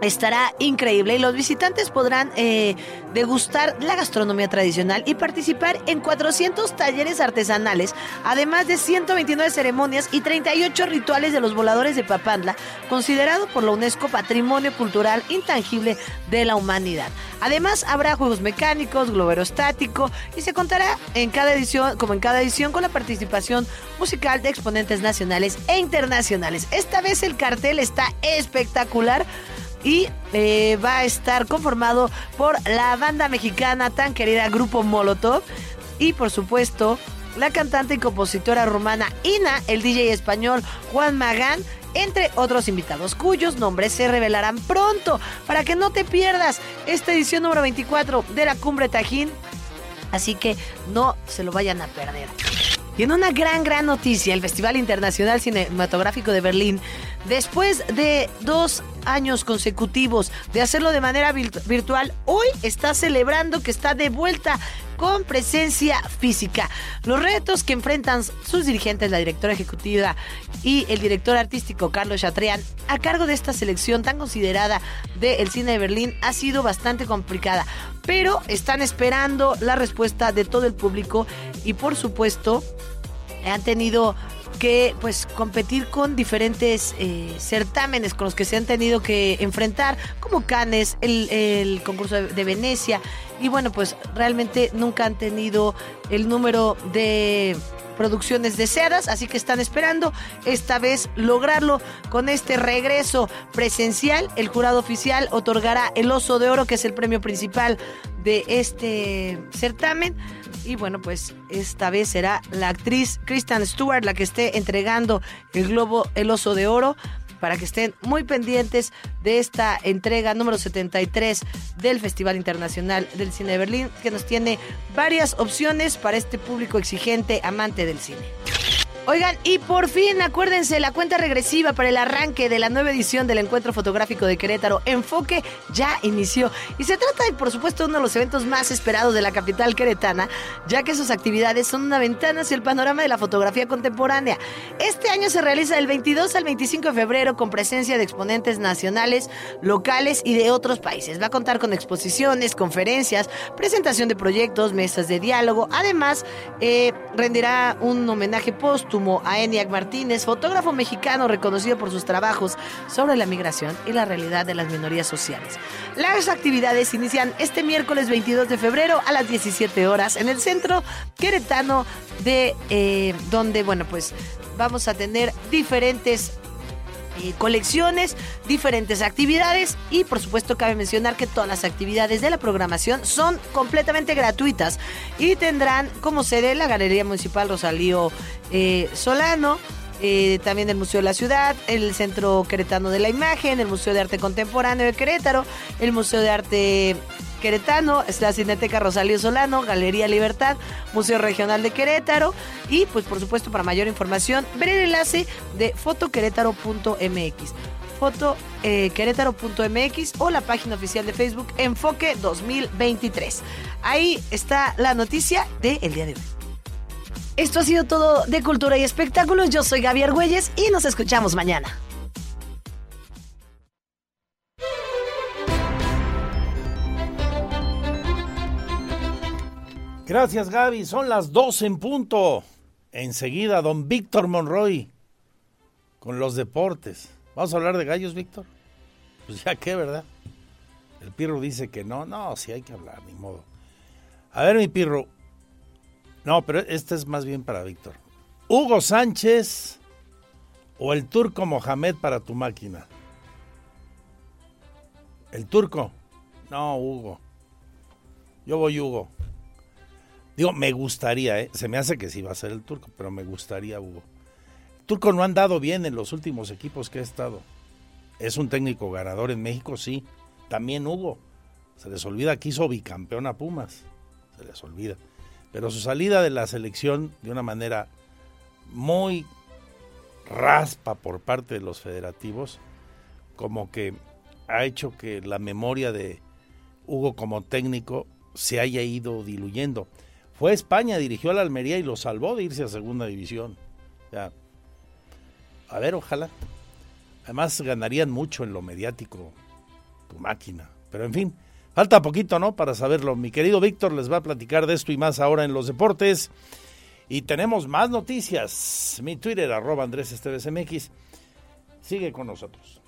Estará increíble y los visitantes podrán eh, degustar la gastronomía tradicional y participar en 400 talleres artesanales, además de 129 ceremonias y 38 rituales de los voladores de Papandla, considerado por la UNESCO Patrimonio Cultural Intangible de la Humanidad. Además, habrá juegos mecánicos, globo aerostático y se contará en cada edición, como en cada edición, con la participación musical de exponentes nacionales e internacionales. Esta vez el cartel está espectacular y eh, va a estar conformado por la banda mexicana tan querida Grupo Molotov y por supuesto la cantante y compositora romana Ina, el DJ español Juan Magán, entre otros invitados cuyos nombres se revelarán pronto para que no te pierdas esta edición número 24 de la Cumbre Tajín. Así que no se lo vayan a perder. Y en una gran, gran noticia, el Festival Internacional Cinematográfico de Berlín, después de dos años consecutivos de hacerlo de manera virtual, hoy está celebrando que está de vuelta con presencia física. Los retos que enfrentan sus dirigentes, la directora ejecutiva y el director artístico Carlos Chatrián, a cargo de esta selección tan considerada del cine de Berlín, ha sido bastante complicada. Pero están esperando la respuesta de todo el público y por supuesto han tenido que pues competir con diferentes eh, certámenes con los que se han tenido que enfrentar, como Cannes, el, concurso de, Venecia, y bueno, pues realmente nunca han tenido el número de producciones deseadas, así que están esperando esta vez lograrlo con este regreso presencial. El jurado oficial otorgará el Oso de Oro, que es el premio principal de este certamen y bueno, pues esta vez será la actriz Kristen Stewart la que esté entregando el globo, el oso de oro para que estén muy pendientes de esta entrega número 73 del Festival Internacional del Cine de Berlín, que nos tiene varias opciones para este público exigente amante del cine. Oigan, y por fin, acuérdense, la cuenta regresiva para el arranque de la nueva edición del Encuentro Fotográfico de Querétaro, Enfoque, ya inició. Y se trata de, por supuesto, uno de los eventos más esperados de la capital queretana, ya que sus actividades son una ventana hacia el panorama de la fotografía contemporánea. Este año se realiza del 22 al 25 de febrero con presencia de exponentes nacionales, locales y de otros países. Va a contar con exposiciones, conferencias, presentación de proyectos, mesas de diálogo. Además, eh, rendirá un homenaje post a Eniac Martínez, fotógrafo mexicano reconocido por sus trabajos sobre la migración y la realidad de las minorías sociales. Las actividades inician este miércoles 22 de febrero a las 17 horas en el centro queretano de eh, donde, bueno, pues vamos a tener diferentes eh, colecciones, diferentes actividades y por supuesto cabe mencionar que todas las actividades de la programación son completamente gratuitas y tendrán como sede la Galería Municipal Rosalío eh, Solano, eh, también el Museo de la Ciudad, el Centro Queretano de la Imagen, el Museo de Arte Contemporáneo de Querétaro, el Museo de Arte Queretano, es la Cineteca Rosalío Solano, Galería Libertad, Museo Regional de Querétaro y pues por supuesto para mayor información ver el enlace de fotoquerétaro.mx fotoquerétaro.mx o la página oficial de Facebook Enfoque 2023. Ahí está la noticia del día de hoy. Esto ha sido todo de Cultura y Espectáculos. Yo soy Gaby Argüelles y nos escuchamos mañana. Gracias, Gaby. Son las 12 en punto. Enseguida, don Víctor Monroy con los deportes. ¿Vamos a hablar de gallos, Víctor? Pues ya qué, ¿verdad? El Pirro dice que no. No, sí hay que hablar, ni modo. A ver, mi Pirro. No, pero este es más bien para Víctor. Hugo Sánchez o el turco Mohamed para tu máquina. El turco. No, Hugo. Yo voy Hugo. Digo, me gustaría, ¿eh? se me hace que sí va a ser el turco, pero me gustaría Hugo. Turco no ha andado bien en los últimos equipos que ha estado. Es un técnico ganador en México, sí. También Hugo. Se les olvida que hizo bicampeón a Pumas. Se les olvida. Pero su salida de la selección de una manera muy raspa por parte de los federativos, como que ha hecho que la memoria de Hugo como técnico se haya ido diluyendo. Fue a España, dirigió a la Almería y lo salvó de irse a segunda división. Ya. A ver, ojalá. Además ganarían mucho en lo mediático tu máquina. Pero en fin, falta poquito, ¿no? Para saberlo. Mi querido Víctor les va a platicar de esto y más ahora en los deportes. Y tenemos más noticias. Mi Twitter, arroba Andrés Esteves MX. Sigue con nosotros.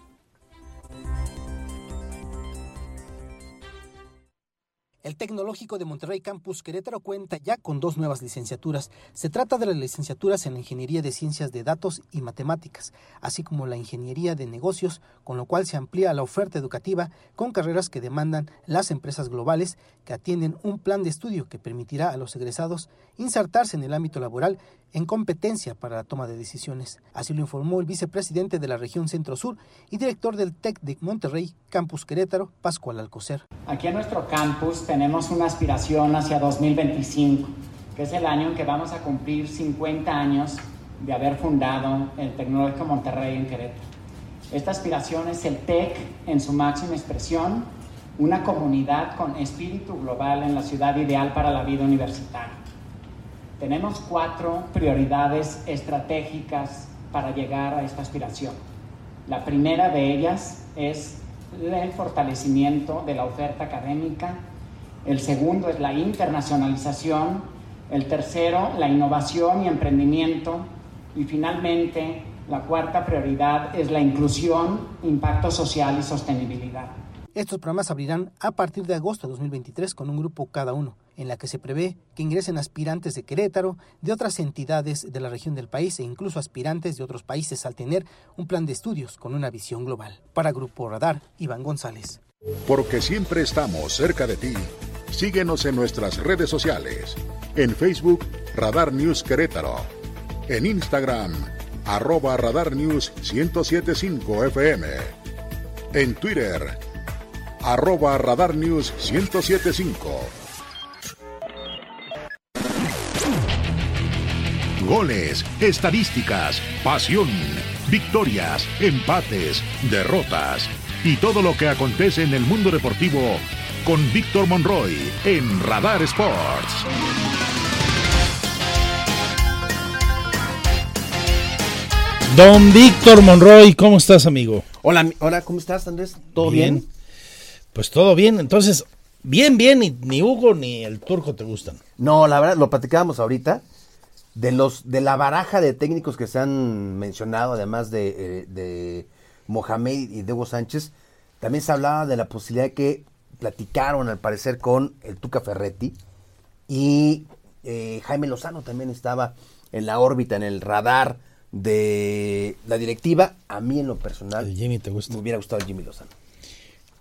El Tecnológico de Monterrey Campus Querétaro cuenta ya con dos nuevas licenciaturas. Se trata de las licenciaturas en Ingeniería de Ciencias de Datos y Matemáticas, así como la Ingeniería de Negocios, con lo cual se amplía la oferta educativa con carreras que demandan las empresas globales que atienden un plan de estudio que permitirá a los egresados insertarse en el ámbito laboral en competencia para la toma de decisiones. Así lo informó el vicepresidente de la región Centro-Sur y director del TEC de Monterrey, Campus Querétaro, Pascual Alcocer. Aquí en nuestro campus tenemos una aspiración hacia 2025, que es el año en que vamos a cumplir 50 años de haber fundado el Tecnológico Monterrey en Querétaro. Esta aspiración es el TEC en su máxima expresión, una comunidad con espíritu global en la ciudad ideal para la vida universitaria. Tenemos cuatro prioridades estratégicas para llegar a esta aspiración. La primera de ellas es el fortalecimiento de la oferta académica. El segundo es la internacionalización. El tercero, la innovación y emprendimiento. Y finalmente, la cuarta prioridad es la inclusión, impacto social y sostenibilidad. Estos programas abrirán a partir de agosto de 2023 con un grupo cada uno, en la que se prevé que ingresen aspirantes de Querétaro, de otras entidades de la región del país e incluso aspirantes de otros países al tener un plan de estudios con una visión global. Para Grupo Radar, Iván González. Porque siempre estamos cerca de ti. Síguenos en nuestras redes sociales. En Facebook, Radar News Querétaro. En Instagram, arroba Radar News 1075 FM. En Twitter, arroba Radar News 1075. Goles, estadísticas, pasión, victorias, empates, derrotas y todo lo que acontece en el mundo deportivo con Víctor Monroy en Radar Sports. Don Víctor Monroy, ¿cómo estás, amigo? Hola, hola, ¿cómo estás, Andrés? ¿Todo bien? Pues todo bien, entonces, bien, bien, ni, ni Hugo ni el turco te gustan. No, la verdad, lo platicábamos ahorita. De los, de la baraja de técnicos que se han mencionado, además de, eh, de Mohamed y de Hugo Sánchez, también se hablaba de la posibilidad de que platicaron, al parecer, con el Tuca Ferretti. Y eh, Jaime Lozano también estaba en la órbita, en el radar de la directiva, a mí en lo personal. Jimmy te gusta. Me hubiera gustado Jimmy Lozano.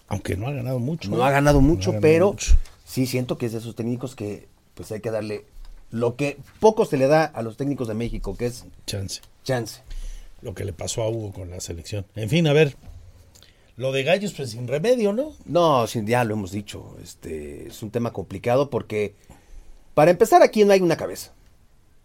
Aunque no ha ganado mucho. No, ha ganado mucho, ha ganado pero mucho. sí siento que es de esos técnicos que pues hay que darle lo que poco se le da a los técnicos de México, que es Chance. chance. Lo que le pasó a Hugo con la selección. En fin, a ver. Lo de Gallos, pues sin remedio, ¿no? No, sin, ya lo hemos dicho. Este es un tema complicado porque, para empezar, aquí no hay una cabeza.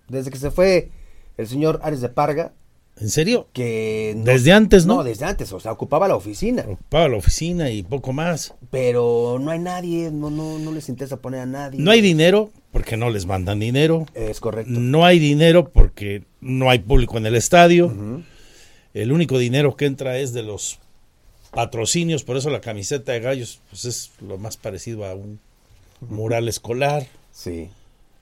Desde que se fue el señor Ares de Parga, ¿En serio? que no- Desde antes, ¿no? No, desde antes, o sea, ocupaba la oficina. Ocupaba la oficina y poco más. Pero no hay nadie, no, no, no les interesa poner a nadie. No hay dinero porque no les mandan dinero. Es correcto. No hay dinero porque no hay público en el estadio. El único dinero que entra es de los patrocinios, por eso la camiseta de gallos pues es lo más parecido a un mural escolar. Sí.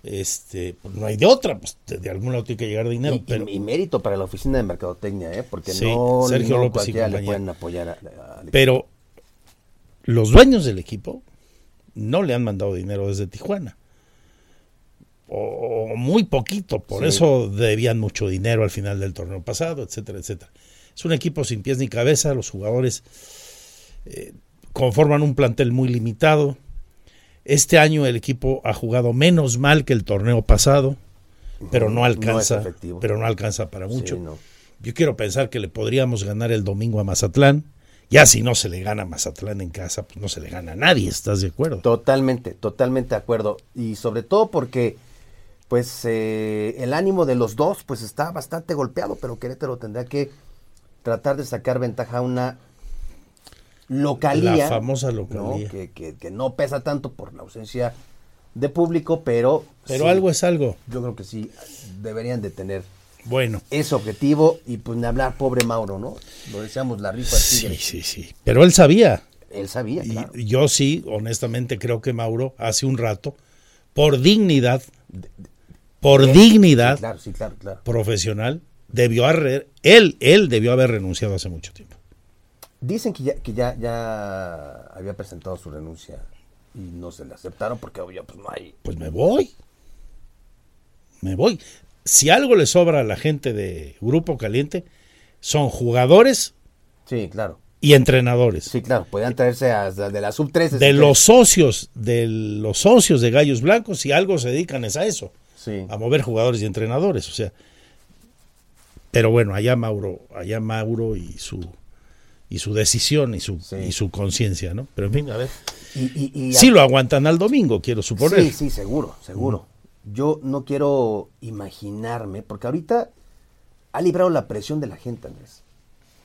Este, pues no hay de otra, pues de, algún lado tiene que llegar dinero, Y, pero y mérito para la oficina de mercadotecnia, ¿eh? porque Sí, no, Sergio no López y le pueden apoyar a- pero los dueños del equipo no le han mandado dinero desde Tijuana. O, o muy poquito, por Sí. eso debían mucho dinero al final del torneo pasado, etcétera, etcétera. Es un equipo sin pies ni cabeza, los jugadores eh, conforman un plantel muy limitado. Este año el equipo ha jugado menos mal que el torneo pasado, pero no alcanza, pero no alcanza para mucho. Sí, no. Yo quiero pensar que le podríamos ganar el domingo a Mazatlán. Ya si no se le gana a Mazatlán en casa, pues no se le gana a nadie, ¿estás de acuerdo? Totalmente, totalmente de acuerdo. Y sobre todo porque, pues, eh, el ánimo de los dos, pues, está bastante golpeado, pero Querétaro tendrá que tratar de sacar ventaja a una localía. La famosa ¿no? localía. Que, que- que no pesa tanto por la ausencia de público, pero... Pero sí, algo es algo. Yo creo que sí, deberían de tener Bueno, ese objetivo y pues ni hablar, pobre Mauro, ¿no? Lo deseamos la rifa sí, sí, sí. Pero él sabía. Él sabía, Y claro. yo sí, honestamente, creo que Mauro hace un rato, por dignidad, por dignidad Sí, claro, sí, claro, claro. profesional, debió haber, él, él debió haber renunciado hace mucho tiempo. Dicen que ya, que ya, ya había presentado su renuncia y no se le aceptaron porque obvio pues no hay. Pues me voy. Me voy. Si algo le sobra a la gente de Grupo Caliente, son jugadores Sí, claro. y entrenadores. Sí, claro. Podían traerse a, de la sub 13. de los socios, de los socios de Gallos Blancos, si algo se dedican es a eso, Sí. a mover jugadores y entrenadores, o sea. Pero bueno, allá Mauro, allá Mauro y su y su decisión y su y su conciencia, ¿no? Pero en fin, a ver. Y, y- y- Sí lo aguantan al domingo, quiero suponer. Sí, sí, seguro, seguro. Yo no quiero imaginarme, porque ahorita ha librado la presión de la gente, Andrés.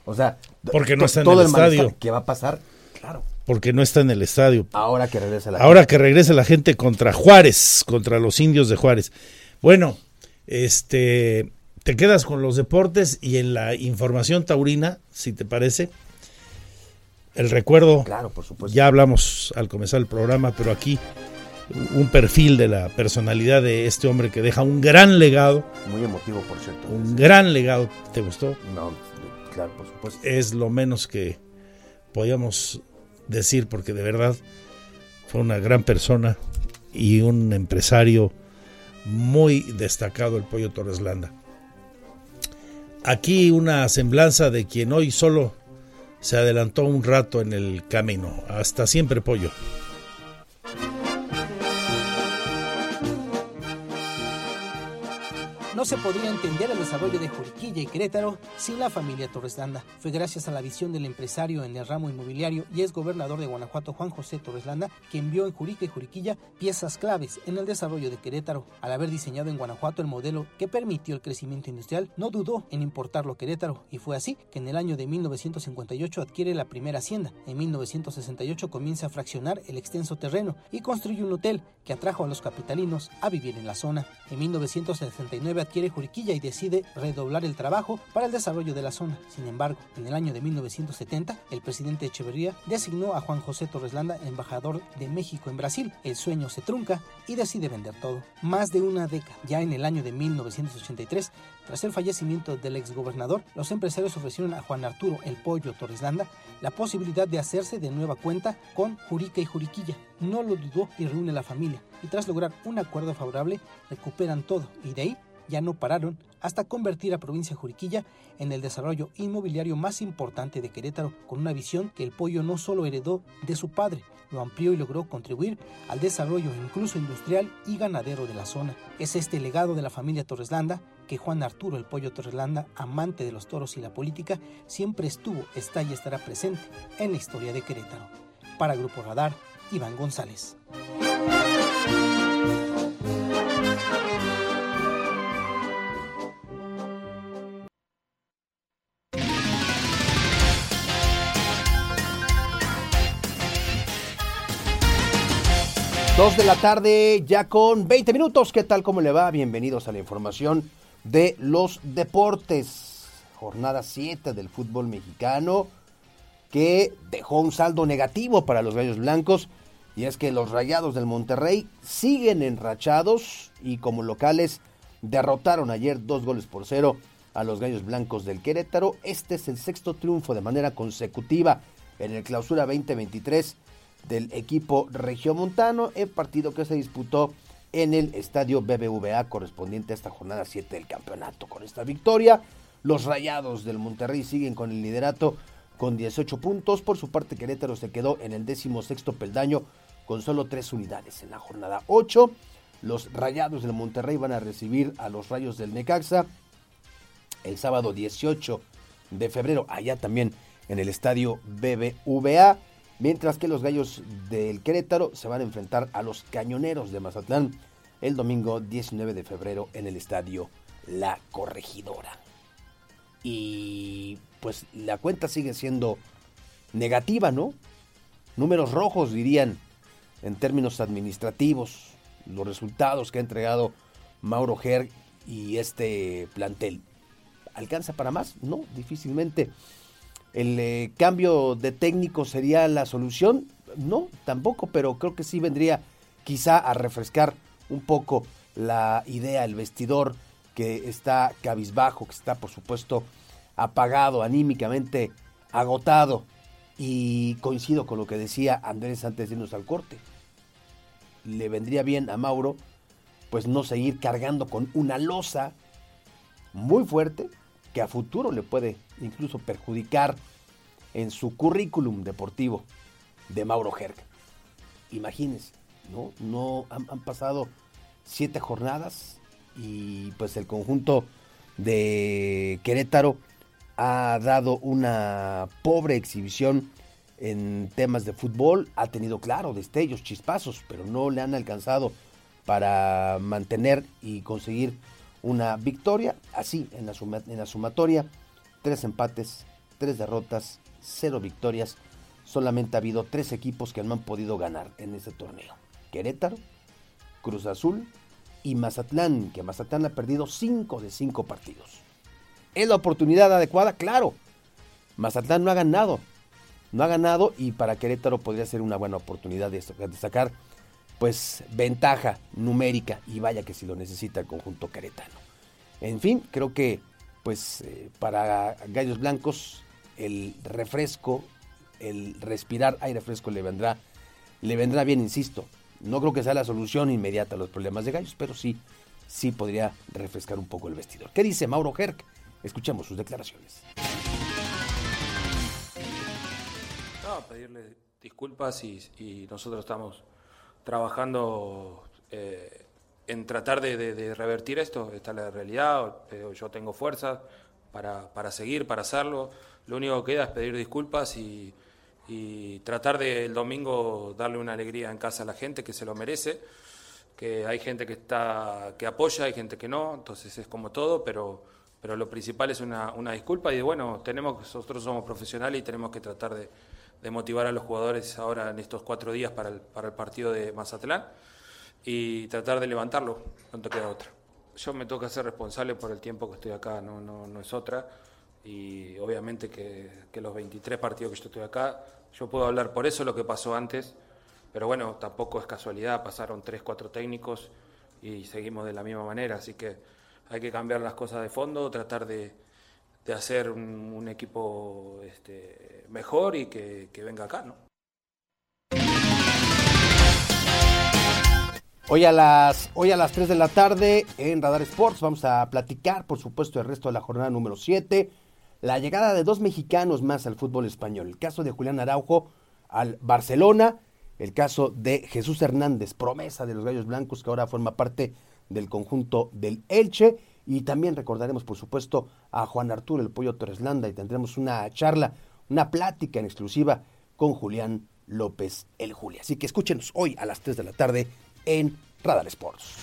O sea, Porque no está en todo el malestar estadio. que va a pasar, claro. Porque no está en el estadio. Ahora que regresa la Ahora que regrese la gente contra Juárez, contra los indios de Juárez. Bueno, este, te quedas con los deportes y en la información taurina, si te parece. El recuerdo, Claro, por supuesto. ya hablamos al comenzar el programa, pero aquí un perfil de la personalidad de este hombre que deja un gran legado, Muy emotivo, por cierto. un gran legado. ¿Te gustó? No, claro, por supuesto. es lo menos que podíamos decir, porque de verdad fue una gran persona y un empresario muy destacado, el Pollo Torres Landa. Aquí una semblanza de quien hoy solo se adelantó un rato en el camino. Hasta siempre, Pollo. No se podría entender el desarrollo de Juriquilla y Querétaro sin la familia Torres Landa. Fue gracias a la visión del empresario en el ramo inmobiliario y ex gobernador de Guanajuato Juan José Torres Landa que envió en Jurica y Juriquilla piezas claves en el desarrollo de Querétaro. Al haber diseñado en Guanajuato el modelo que permitió el crecimiento industrial, no dudó en importarlo a Querétaro y fue así que en el año de 1958 adquiere la primera hacienda. En 1968 comienza a fraccionar el extenso terreno y construye un hotel que atrajo a los capitalinos a vivir en la zona. En 1969 adquiere Juriquilla y decide redoblar el trabajo para el desarrollo de la zona. Sin embargo, en el año de 1970, el presidente Echeverría designó a Juan José Torres Landa embajador de México en Brasil. El sueño se trunca y decide vender todo. Más de una década, ya en el año de 1983, tras el fallecimiento del exgobernador, los empresarios ofrecieron a Juan Arturo El Pollo Torres Landa la posibilidad de hacerse de nueva cuenta con Jurica y Juriquilla. No lo dudó y reúne la familia, y tras lograr un acuerdo favorable, recuperan todo, y de ahí ya no pararon hasta convertir a Provincia Juriquilla en el desarrollo inmobiliario más importante de Querétaro, con una visión que el pollo no solo heredó de su padre, lo amplió y logró contribuir al desarrollo incluso industrial y ganadero de la zona. Es este legado de la familia Torreslanda que Juan Arturo el Pollo Torreslanda, amante de los toros y la política, siempre estuvo, está y estará presente en la historia de Querétaro. Para Grupo Radar, Iván González. Dos de la tarde, ya con 20 minutos. ¿Qué tal? ¿Cómo le va? Bienvenidos a la información de los deportes. Jornada 7 del fútbol mexicano que dejó un saldo negativo para los Gallos Blancos. Y es que los Rayados del Monterrey siguen enrachados y como locales derrotaron ayer dos goles por cero a los Gallos Blancos del Querétaro. Este es el sexto triunfo de manera consecutiva en el clausura 2023 del equipo regiomontano, el partido que se disputó en el estadio BBVA correspondiente a esta jornada 7 del campeonato. Con esta victoria, los Rayados del Monterrey siguen con el liderato con 18 puntos. Por su parte, Querétaro se quedó en el décimo sexto peldaño con solo tres unidades en la jornada 8. Los Rayados del Monterrey van a recibir a los Rayos del Necaxa el sábado 18 de febrero, allá también en el estadio BBVA mientras que los Gallos del Querétaro se van a enfrentar a los Cañoneros de Mazatlán el domingo 19 de febrero en el estadio La Corregidora. Y pues la cuenta sigue siendo negativa, ¿no? Números rojos dirían en términos administrativos los resultados que ha entregado Mauro Gerg y este plantel. ¿Alcanza para más? No, difícilmente el eh, cambio de técnico sería la solución. No, tampoco, pero creo que sí vendría quizá a refrescar un poco la idea, el vestidor que está cabizbajo, que está por supuesto apagado, anímicamente agotado. Y coincido con lo que decía Andrés antes de irnos al corte. Le vendría bien a Mauro pues no seguir cargando con una losa muy fuerte a futuro le puede incluso perjudicar en su currículum deportivo de Mauro Herg. Imagínense, ¿no? No han, han, pasado siete jornadas y pues el conjunto de Querétaro ha dado una pobre exhibición en temas de fútbol, ha tenido claro destellos, chispazos, pero no le han alcanzado para mantener y conseguir una victoria. Así, en la, sumatoria, tres empates, tres derrotas, cero victorias. Solamente ha habido tres equipos que no han podido ganar en ese torneo. Querétaro, Cruz Azul y Mazatlán, que Mazatlán ha perdido cinco de cinco partidos. ¿Es la oportunidad adecuada? Claro. Mazatlán no ha ganado. No ha ganado y para Querétaro podría ser una buena oportunidad de sacar pues ventaja numérica y vaya que si lo necesita el conjunto queretano. En fin, creo que pues eh, para Gallos Blancos el refresco, el respirar aire fresco le vendrá le vendrá bien, insisto. No creo que sea la solución inmediata a los problemas de Gallos, pero sí sí podría refrescar un poco el vestidor. ¿Qué dice Mauro Herc? Escuchemos sus declaraciones. No, pedirle disculpas y, y nosotros estamos trabajando eh, en tratar de, revertir esto, esta es la realidad, pero yo tengo fuerzas para, para, seguir, para hacerlo, lo único que queda es pedir disculpas y, y tratar de el domingo darle una alegría en casa a la gente que se lo merece, que hay gente que está que apoya, hay gente que no, entonces es como todo, pero, pero lo principal es una, una disculpa y bueno, tenemos nosotros somos profesionales y tenemos que tratar de de motivar a los jugadores ahora en estos cuatro días para el, para el partido de Mazatlán y tratar de levantarlo, te queda otra. Yo me toca ser responsable por el tiempo que estoy acá, no, no, no es otra. Y obviamente que, que, los 23 partidos que yo estoy acá, yo puedo hablar por eso lo que pasó antes, pero bueno, tampoco es casualidad, pasaron 3, 4 técnicos y seguimos de la misma manera, así que hay que cambiar las cosas de fondo, tratar de, de hacer un, equipo este, mejor y que, que venga acá, ¿no? Hoy a las hoy a las 3 de la tarde en Radar Sports vamos a platicar, por supuesto, el resto de la jornada número 7, la llegada de dos mexicanos más al fútbol español. El caso de Julián Araujo al Barcelona, el caso de Jesús Hernández, promesa de los Gallos Blancos que ahora forma parte del conjunto del Elche y también recordaremos, por supuesto, a Juan Arturo el Pollo Torreslanda y tendremos una charla, una plática en exclusiva con Julián López el Julia. Así que escúchenos hoy a las 3 de la tarde en Radar Sports.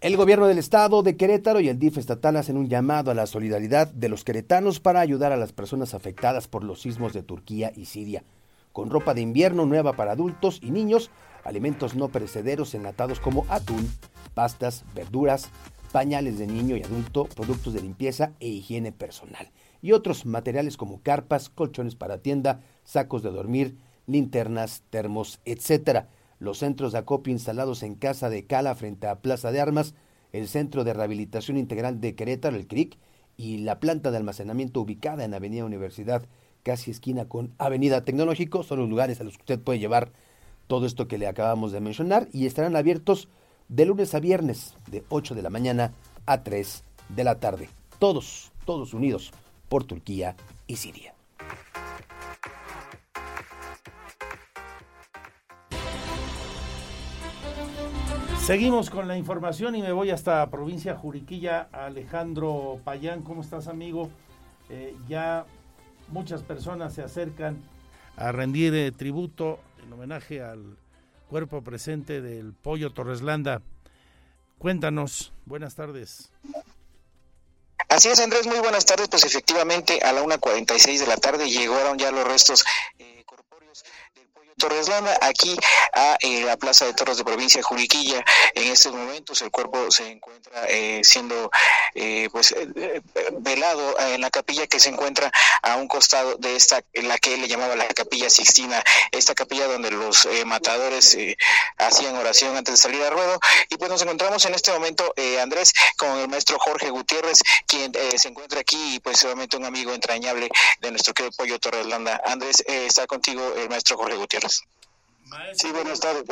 El gobierno del estado de Querétaro y el DIF estatal hacen un llamado a la solidaridad de los queretanos para ayudar a las personas afectadas por los sismos de Turquía y Siria. Con ropa de invierno nueva para adultos y niños, alimentos no perecederos enlatados como atún, pastas, verduras, pañales de niño y adulto, productos de limpieza e higiene personal y otros materiales como carpas, colchones para tienda, sacos de dormir, linternas, termos, etc. Los centros de acopio instalados en Casa de Cala frente a Plaza de Armas, el Centro de Rehabilitación Integral de Querétaro, el CRIC, y la planta de almacenamiento ubicada en Avenida Universidad, casi esquina con Avenida Tecnológico, son los lugares a los que usted puede llevar todo esto que le acabamos de mencionar y estarán abiertos de lunes a viernes de 8 de la mañana a 3 de la tarde. Todos, todos unidos por Turquía y Siria. Seguimos con la información y me voy hasta provincia Juriquilla. Alejandro Payán, ¿cómo estás amigo? Eh, ya muchas personas se acercan a rendir eh, tributo en homenaje al cuerpo presente del Pollo Torreslanda. Cuéntanos, buenas tardes. Así es, Andrés, muy buenas tardes. Pues efectivamente a la 1.46 de la tarde llegaron ya los restos eh, corpóreos Torreslanda aquí a eh, la Plaza de Toros de Provincia de Juriquilla. En estos momentos el cuerpo se encuentra eh, siendo eh, pues eh, velado en la capilla que se encuentra a un costado de esta, la que él le llamaba la capilla Sixtina, esta capilla donde los matadores hacían oración antes de salir a ruedo. Y pues nos encontramos en este momento, Andrés, con el maestro Jorge Gutiérrez, quien se encuentra aquí y pues obviamente un amigo entrañable de nuestro querido Pollo Torreslanda. Andrés, está contigo el maestro Jorge Gutiérrez. Maestro, sí, buenas tardes.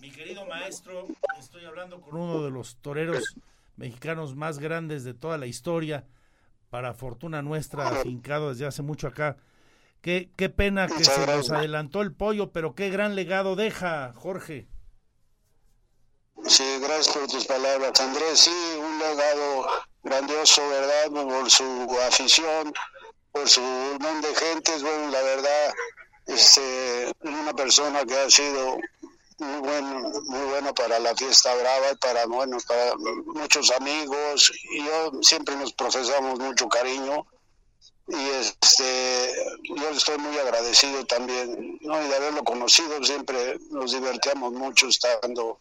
Mi querido maestro, estoy hablando con uno de los toreros mexicanos más grandes de toda la historia, para fortuna nuestra, afincado desde hace mucho acá. Qué, qué pena que se nos adelantó el pollo, pero qué gran legado deja, Jorge. Sí, gracias por tus palabras, Andrés. Sí, un legado grandioso, ¿verdad? Por su afición, por su don de gentes, bueno, la verdad, este, una persona que ha sido muy bueno, muy bueno para la fiesta brava y para bueno, para muchos amigos. Y yo siempre nos profesamos mucho cariño. Y este yo estoy muy agradecido también ¿no? de haberlo conocido siempre nos divertíamos mucho estando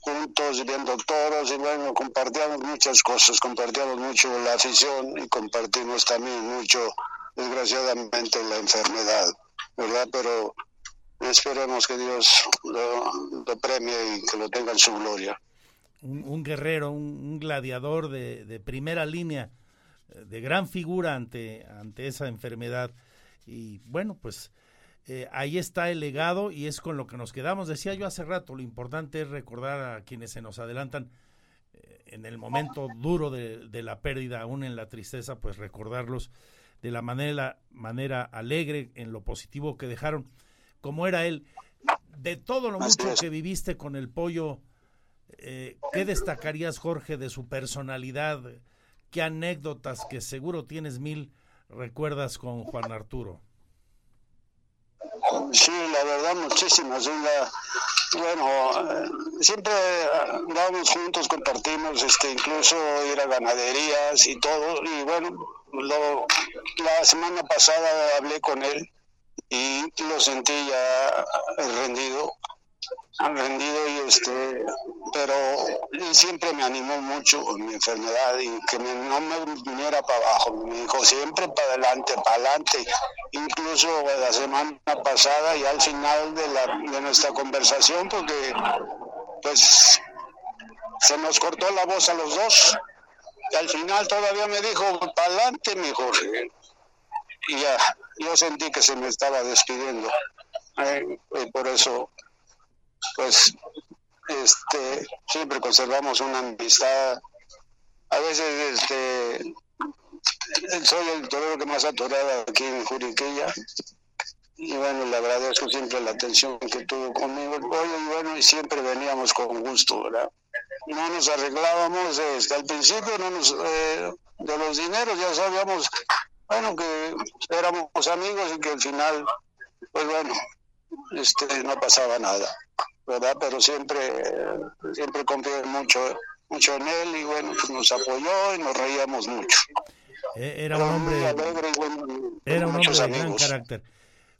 juntos viendo toros. Y bueno compartíamos muchas cosas compartíamos mucho la afición y compartimos también mucho desgraciadamente la enfermedad verdad pero esperemos que Dios lo, premie y que lo tenga en su gloria. Un, un guerrero, un, gladiador de, de, primera línea, de gran figura ante, ante esa enfermedad. Y bueno, pues eh, ahí está el legado y es con lo que nos quedamos. Decía yo hace rato, lo importante es recordar a quienes se nos adelantan eh, en el momento duro de, de, la pérdida, aún en la tristeza, pues recordarlos de la manera, manera alegre, en lo positivo que dejaron como era él. De todo lo mucho que viviste con el pollo, eh, ¿qué destacarías, Jorge, de su personalidad? ¿Qué anécdotas, que seguro tienes mil, recuerdas con Juan Arturo? Sí, la verdad, muchísimas. bueno, eh, siempre vamos juntos, compartimos, este, incluso ir a ganaderías y todo. Y bueno, lo, la semana pasada hablé con él y lo sentí ya rendido rendido y este pero siempre me animó mucho mi enfermedad y que me, no me viniera para abajo. Me dijo siempre para adelante para adelante incluso la semana pasada y al final de, la, de nuestra conversación porque pues se nos cortó la voz a los dos. Y al final todavía me dijo para adelante mi Jorge y ya yo sentí que se me estaba despidiendo. Eh, por eso, pues, este, siempre conservamos una amistad. A veces, este, soy el torero que más ha torado aquí en Juriquilla y bueno, le agradezco siempre la atención que tuvo conmigo pollo y bueno, y siempre veníamos con gusto, ¿verdad? No nos arreglábamos este, al principio, no nos, eh, de los dineros ya sabíamos, bueno, que éramos amigos y que al final, pues bueno, este, no pasaba nada, ¿verdad? Pero siempre, siempre confié mucho, mucho en él y bueno, pues nos apoyó y nos reíamos mucho. Eh, era un hombre, era un hombre de gran carácter.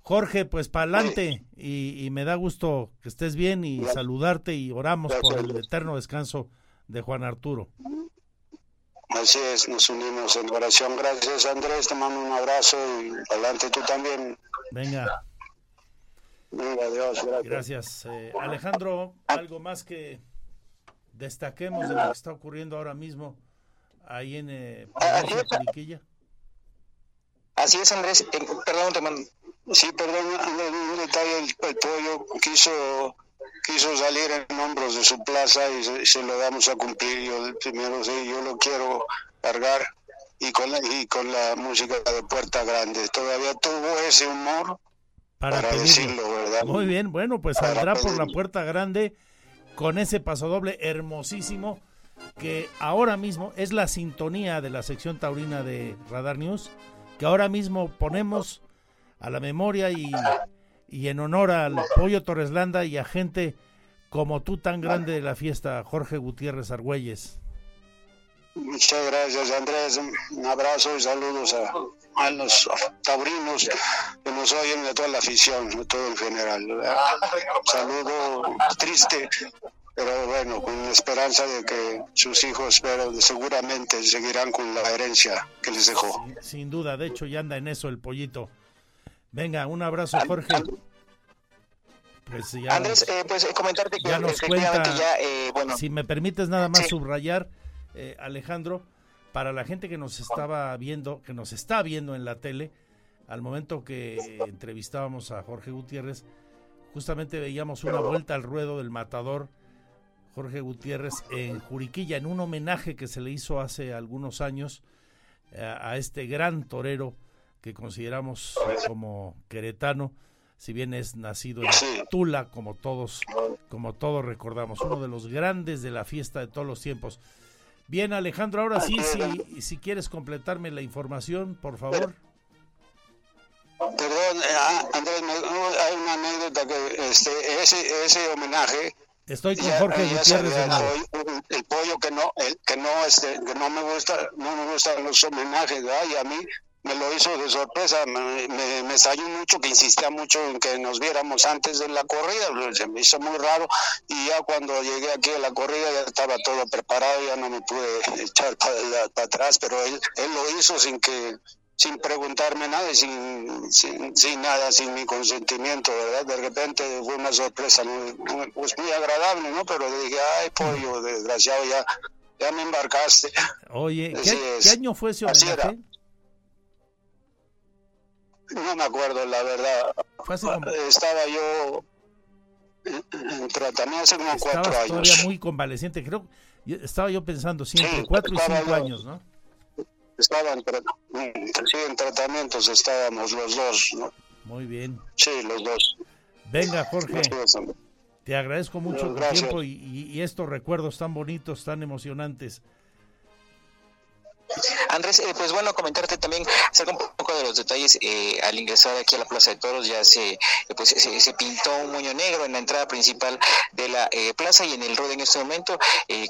Jorge, pues para adelante y, me da gusto que estés bien y saludarte y oramos por el eterno descanso de Juan Arturo. Así es, nos unimos en oración. Gracias Andrés, te mando un abrazo y adelante tú también. Venga. Venga, Dios, gracias. Gracias. Eh, Alejandro, algo más que destaquemos de lo que está ocurriendo ahora mismo ahí en eh, Así es, Andrés. Eh, perdón, te mando Sí, perdón, un detalle, el, pollo quiso quiso salir en hombros de su plaza y se, lo damos a cumplir. Yo primero sí, yo lo quiero cargar y con la, y con la música de Puerta Grande. Todavía tuvo ese humor para, decirlo, ¿verdad? Muy bien, bueno, pues saldrá por la Puerta Grande con ese pasodoble hermosísimo que ahora mismo es la sintonía de la sección taurina de Radar News, que ahora mismo ponemos a la memoria y, y en honor al Pollo Torreslanda y a gente como tú tan grande de la fiesta, Jorge Gutiérrez Argüelles. Muchas gracias Andrés, un abrazo y saludos a, a los taurinos que nos oyen de toda la afición, de todo en general. Saludo triste, pero bueno, con la esperanza de que sus hijos pero seguramente seguirán con la herencia que les dejó. sin duda, de hecho ya anda en eso el pollito. Venga, un abrazo, Jorge. Pues Andrés, eh, pues eh, comentarte que, ya nos cuenta, ya, eh, bueno, si me permites nada más subrayar, Alejandro, para la gente que nos estaba viendo, que nos está viendo en la tele, al momento que entrevistábamos a Jorge Gutiérrez, justamente veíamos una vuelta al ruedo del matador Jorge Gutiérrez en Juriquilla, en un homenaje que se le hizo hace algunos años a este gran torero que consideramos como queretano, si bien es nacido en Tula, como todos, como todos recordamos, uno de los grandes de la fiesta de todos los tiempos. Bien, Alejandro, ahora sí, si, si quieres completarme la información, por favor. Perdón, eh, ah, Andrés, hay una anécdota que este, ese, ese homenaje Estoy con Jorge Gutiérrez el, pollo que no, el, que no, este, que no me gusta, no me gustan los homenajes, ¿verdad? y a mí me lo hizo de sorpresa, me, me, mucho, que insistía mucho en que nos viéramos antes de la corrida, se me hizo muy raro y ya cuando llegué aquí a la corrida ya estaba todo preparado, ya no me pude echar para, atrás, pero él, él lo hizo sin que sin preguntarme nada, sin, sin, nada, sin mi consentimiento, ¿verdad? De repente fue una sorpresa muy, pues muy agradable, ¿no? Pero dije, ay, pollo, desgraciado, ya, ya me embarcaste. Oye, ¿qué, año fue ese homenaje? No me acuerdo, la verdad. Estaba yo en tratamiento hace como cuatro años. todavía muy convaleciente, creo. Estaba yo pensando siempre, cuatro y cinco años, ¿no? Estaba en, sí, en tratamientos estábamos los dos, ¿no? Muy bien. Sí, los dos. Venga, Jorge. Te agradezco mucho tu tiempo y, y estos recuerdos tan bonitos, tan emocionantes. Andrés, eh, pues bueno, comentarte también acerca un poco de los detalles. Eh, al ingresar aquí a la Plaza de Toros ya se, eh, pues, se, pintó un moño negro en la entrada principal de la plaza y en el ruedo en este momento,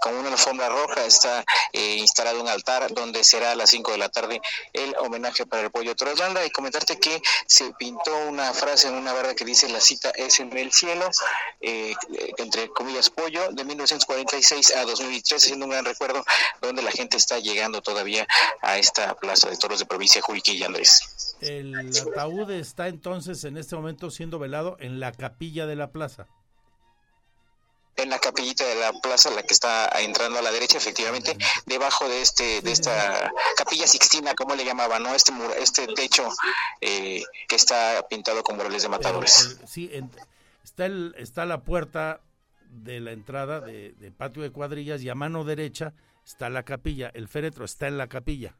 con una alfombra roja, está instalado un altar donde será a las 5 de la tarde el homenaje para el pollo Torres Banda y comentarte que se pintó una frase en una barra que dice la cita es en el cielo, entre comillas pollo, de 1946 a 2013, siendo un gran recuerdo donde la gente está llegando todavía a esta plaza de toros de provincia Juriquilla, Andrés. El ataúd está entonces en este momento siendo velado en la capilla de la plaza en la capillita de la plaza, la que está entrando a la derecha, efectivamente, debajo de este, de esta capilla sixtina, como le llamaban, ¿no? Este este techo eh, que está pintado con murales de matadores. sí, está, el, está la puerta de la entrada de, de patio de cuadrillas y a mano derecha está la capilla, el féretro está en la capilla.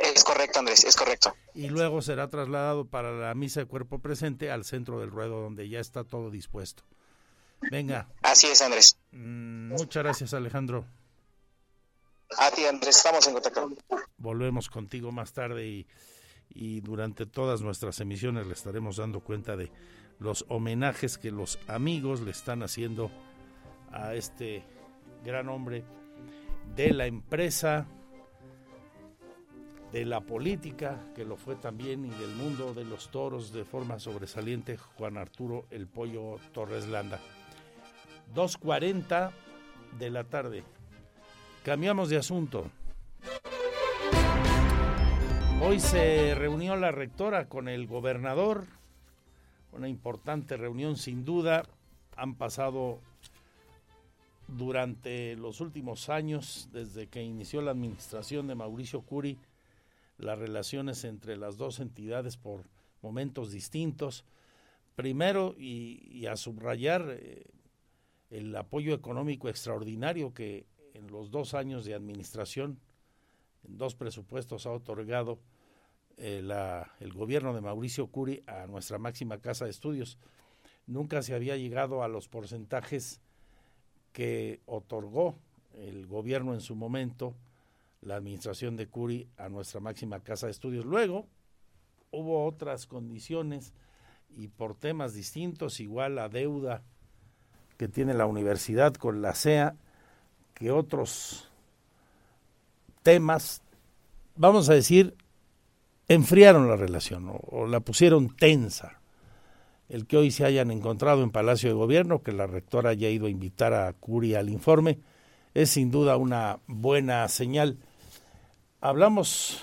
Es correcto, Andrés, es correcto. Y luego será trasladado para la misa de cuerpo presente al centro del ruedo, donde ya está todo dispuesto. Venga. Así es, Andrés. Mm, muchas gracias, Alejandro. A ti, Andrés, estamos en contacto. Volvemos contigo más tarde y, y durante todas nuestras emisiones le estaremos dando cuenta de los homenajes que los amigos le están haciendo a este gran hombre de la empresa de la política, que lo fue también, y del mundo de los toros de forma sobresaliente, Juan Arturo El Pollo Torres Landa. 2.40 de la tarde. Cambiamos de asunto. Hoy se reunió la rectora con el gobernador, una importante reunión sin duda. Han pasado durante los últimos años, desde que inició la administración de Mauricio Curi, las relaciones entre las dos entidades por momentos distintos. Primero, y, a subrayar eh, el apoyo económico extraordinario que en los dos años de administración, en dos presupuestos ha otorgado eh, el gobierno de Mauricio Curi a nuestra máxima casa de estudios. Nunca se había llegado a los porcentajes que otorgó el gobierno en su momento la administración de Curi a nuestra máxima casa de estudios. Luego hubo otras condiciones y por temas distintos, igual la deuda que tiene la universidad con la CEA, que otros temas, vamos a decir, enfriaron la relación o, o la pusieron tensa. El que hoy se hayan encontrado en Palacio de Gobierno, que la rectora haya ido a invitar a Curi al informe, es sin duda una buena señal hablamos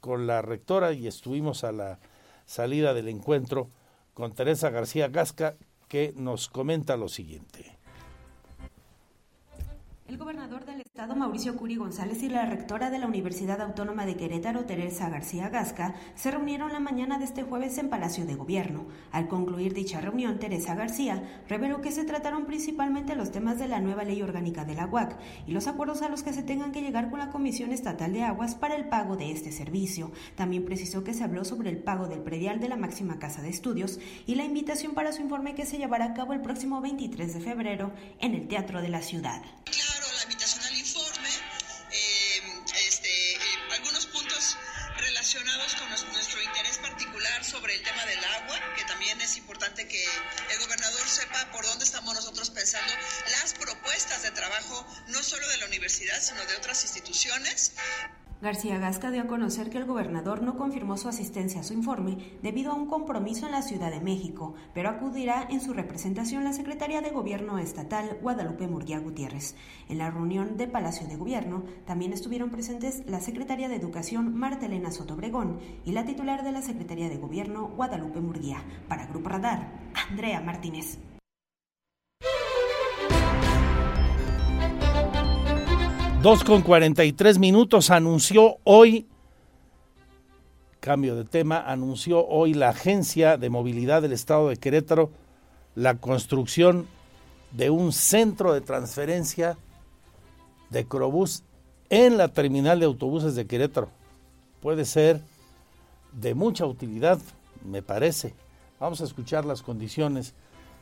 con la rectora y estuvimos a la salida del encuentro con Teresa García Gasca, que nos comenta lo siguiente. El gobernador del estado Mauricio Curi González y la rectora de la Universidad Autónoma de Querétaro Teresa García Gasca se reunieron la mañana de este jueves en Palacio de Gobierno. Al concluir dicha reunión, Teresa García reveló que se trataron principalmente los temas de la nueva ley orgánica de la UAC y los acuerdos a los que se tengan que llegar con la Comisión Estatal de Aguas para el pago de este servicio. También precisó que se habló sobre el pago del predial de la máxima casa de estudios y la invitación para su informe que se llevará a cabo el próximo 23 de febrero en el Teatro de la Ciudad. No solo de la universidad, sino de otras instituciones. García Gasca dio a conocer que el gobernador no confirmó su asistencia a su informe debido a un compromiso en la Ciudad de México, pero acudirá en su representación la secretaria de Gobierno estatal Guadalupe Murguía Gutiérrez. En la reunión de Palacio de Gobierno también estuvieron presentes la secretaria de Educación Marta Elena Sotobregón y la titular de la Secretaría de Gobierno Guadalupe Murguía. Para Grupo Radar, Andrea Martínez. 2 con 43 minutos anunció hoy, cambio de tema, anunció hoy la Agencia de Movilidad del Estado de Querétaro la construcción de un centro de transferencia de Crobús en la terminal de autobuses de Querétaro. Puede ser de mucha utilidad, me parece. Vamos a escuchar las condiciones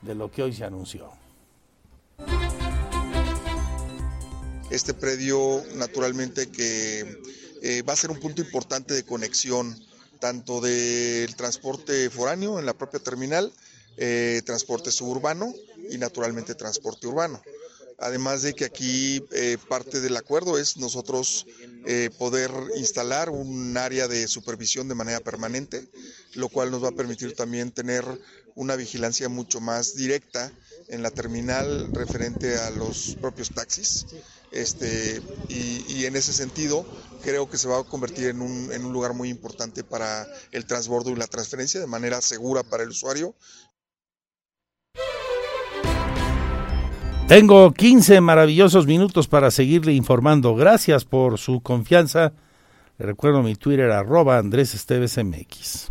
de lo que hoy se anunció. Este predio, naturalmente, que eh, va a ser un punto importante de conexión tanto del transporte foráneo en la propia terminal, eh, transporte suburbano y naturalmente transporte urbano. Además de que aquí eh, parte del acuerdo es nosotros poder instalar un área de supervisión de manera permanente, lo cual nos va a permitir también tener una vigilancia mucho más directa en la terminal referente a los propios taxis este, y, en ese sentido creo que se va a convertir en un, en un lugar muy importante para el transbordo y la transferencia de manera segura para el usuario. Tengo 15 maravillosos minutos para seguirle informando. Gracias por su confianza. Le recuerdo mi Twitter arroba Andrés Esteves MX.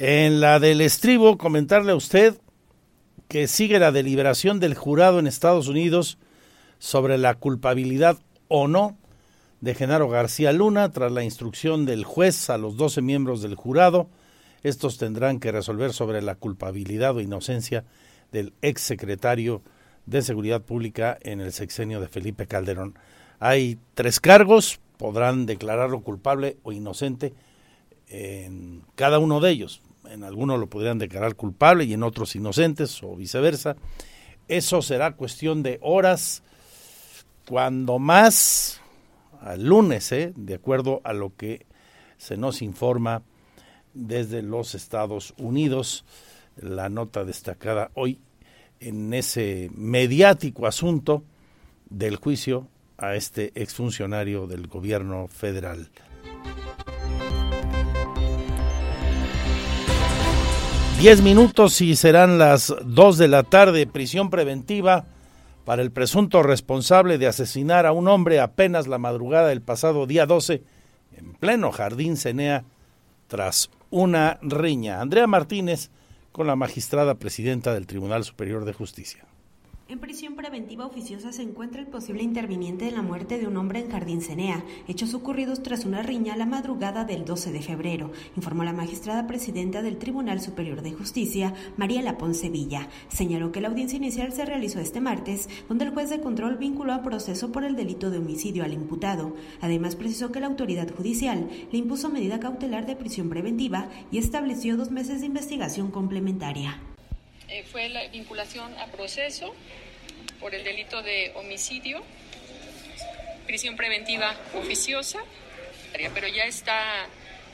En la del estribo, comentarle a usted que sigue la deliberación del jurado en Estados Unidos sobre la culpabilidad o no de Genaro García Luna tras la instrucción del juez a los 12 miembros del jurado. Estos tendrán que resolver sobre la culpabilidad o inocencia del exsecretario de Seguridad Pública en el sexenio de Felipe Calderón. Hay tres cargos, podrán declararlo culpable o inocente en cada uno de ellos. En algunos lo podrían declarar culpable y en otros inocentes o viceversa. Eso será cuestión de horas, cuando más al lunes, ¿eh? de acuerdo a lo que se nos informa desde los Estados Unidos, la nota destacada hoy en ese mediático asunto del juicio a este exfuncionario del gobierno federal. Diez minutos y serán las dos de la tarde, prisión preventiva para el presunto responsable de asesinar a un hombre apenas la madrugada del pasado día 12 en pleno jardín Cenea tras una riña. Andrea Martínez con la magistrada presidenta del Tribunal Superior de Justicia. En prisión preventiva oficiosa se encuentra el posible interviniente de la muerte de un hombre en Jardín Cenea, hechos ocurridos tras una riña la madrugada del 12 de febrero, informó la magistrada presidenta del Tribunal Superior de Justicia, María Ponce Villa. Señaló que la audiencia inicial se realizó este martes, donde el juez de control vinculó a proceso por el delito de homicidio al imputado. Además, precisó que la autoridad judicial le impuso medida cautelar de prisión preventiva y estableció dos meses de investigación complementaria. Eh, fue la vinculación a proceso por el delito de homicidio, prisión preventiva oficiosa, pero ya está,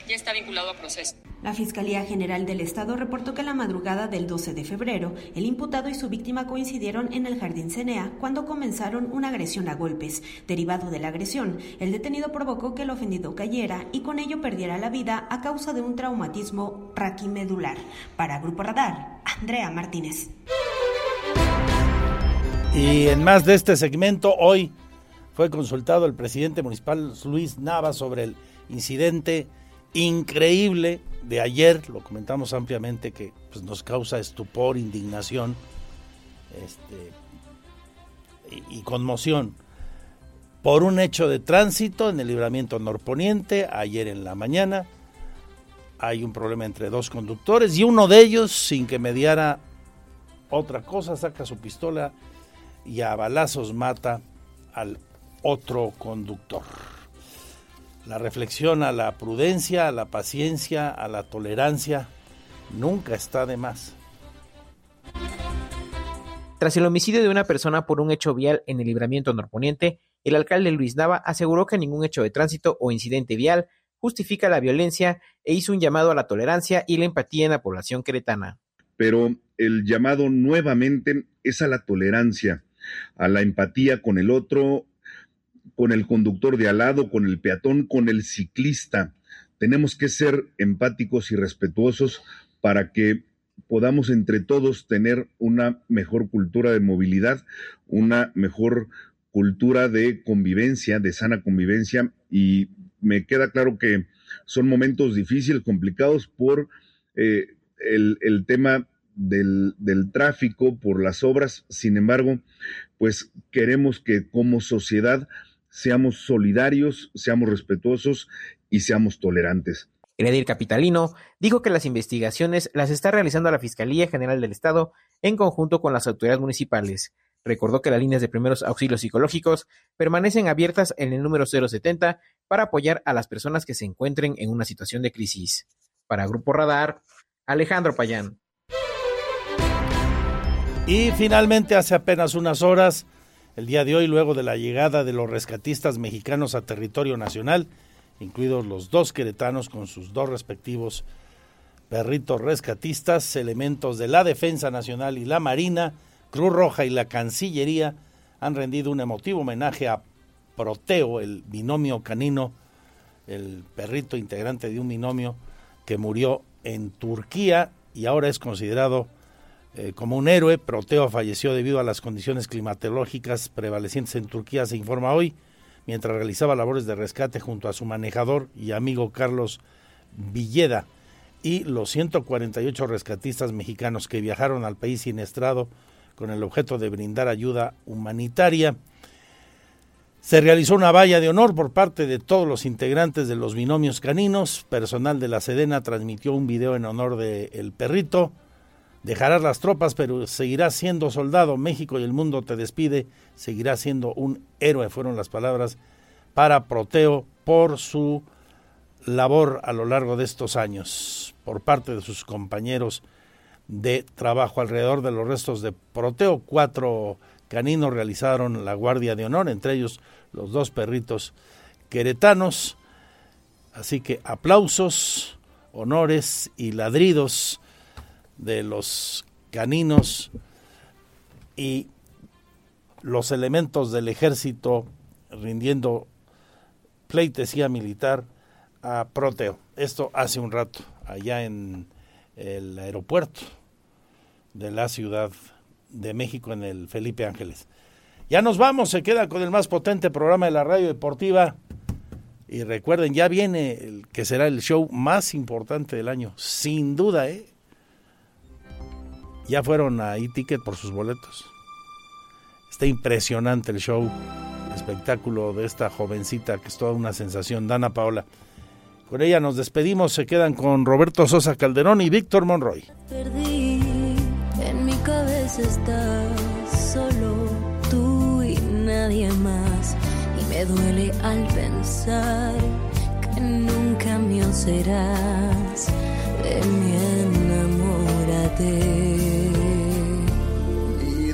ya está vinculado a proceso. La Fiscalía General del Estado reportó que la madrugada del 12 de febrero, el imputado y su víctima coincidieron en el Jardín Cenea cuando comenzaron una agresión a golpes. Derivado de la agresión, el detenido provocó que el ofendido cayera y con ello perdiera la vida a causa de un traumatismo raquimedular. Para Grupo Radar, Andrea Martínez. Y en más de este segmento, hoy fue consultado el presidente municipal Luis Nava sobre el incidente increíble de ayer, lo comentamos ampliamente, que pues, nos causa estupor, indignación este, y, y, conmoción por un hecho de tránsito en el libramiento norponiente ayer en la mañana. Hay un problema entre dos conductores y uno de ellos, sin que mediara otra cosa, saca su pistola y a balazos mata al otro conductor. La reflexión a la prudencia, a la paciencia, a la tolerancia, nunca está de más. Tras el homicidio de una persona por un hecho vial en el libramiento norponiente, el alcalde Luis Nava aseguró que ningún hecho de tránsito o incidente vial justifica la violencia e hizo un llamado a la tolerancia y la empatía en la población queretana. Pero el llamado nuevamente es a la tolerancia, a la empatía con el otro, con el conductor de al lado, con el peatón, con el ciclista. Tenemos que ser empáticos y respetuosos para que podamos entre todos tener una mejor cultura de movilidad, una mejor cultura de convivencia, de sana convivencia. Y me queda claro que son momentos difíciles, complicados por eh, el, tema del, tráfico, por las obras. Sin embargo, pues queremos que como sociedad seamos solidarios, seamos respetuosos y seamos tolerantes. El edil capitalino dijo que las investigaciones las está realizando la Fiscalía General del Estado en conjunto con las autoridades municipales. Recordó que las líneas de primeros auxilios psicológicos permanecen abiertas en el número 070 para apoyar a las personas que se encuentren en una situación de crisis. Para Grupo Radar, Alejandro Payán. Y finalmente, hace apenas unas horas, el día de hoy, luego de la llegada de los rescatistas mexicanos a territorio nacional, incluidos los dos queretanos con sus dos respectivos perritos rescatistas, elementos de la Defensa Nacional y la Marina, Cruz Roja y la Cancillería han rendido un emotivo homenaje a Proteo, el binomio canino, el perrito integrante de un binomio que murió en Turquía y ahora es considerado eh, como un héroe. Proteo falleció debido a las condiciones climatológicas prevalecientes en Turquía, se informa hoy, mientras realizaba labores de rescate junto a su manejador y amigo Carlos Villeda y los 148 rescatistas mexicanos que viajaron al país siniestrado con el objeto de brindar ayuda humanitaria. Se realizó una valla de honor por parte de todos los integrantes de los binomios caninos. Personal de la Sedena transmitió un video en honor del el perrito. Dejarás las tropas, pero seguirás siendo soldado. México y el mundo te despide. Seguirá siendo un héroe, fueron las palabras para Proteo por su labor a lo largo de estos años por parte de sus compañeros de trabajo alrededor de los restos de Proteo. Cuatro caninos realizaron la guardia de honor, entre ellos los dos perritos queretanos. Así que aplausos, honores y ladridos de los caninos y los elementos del ejército rindiendo pleitesía militar a Proteo. Esto hace un rato, allá en el aeropuerto de la Ciudad de México, en el Felipe Ángeles. Ya nos vamos, se queda con el más potente programa de la radio deportiva. Y recuerden, ya viene el que será el show más importante del año, sin duda, ¿eh? Ya fueron a e-ticket por sus boletos. Está impresionante el show, el espectáculo de esta jovencita que es toda una sensación, Dana Paola. Con ella nos despedimos, se quedan con Roberto Sosa Calderón y Víctor Monroy. Perdí, en mi cabeza estás solo tú y nadie más. Y me duele al pensar que nunca mío serás. De mi enamórate.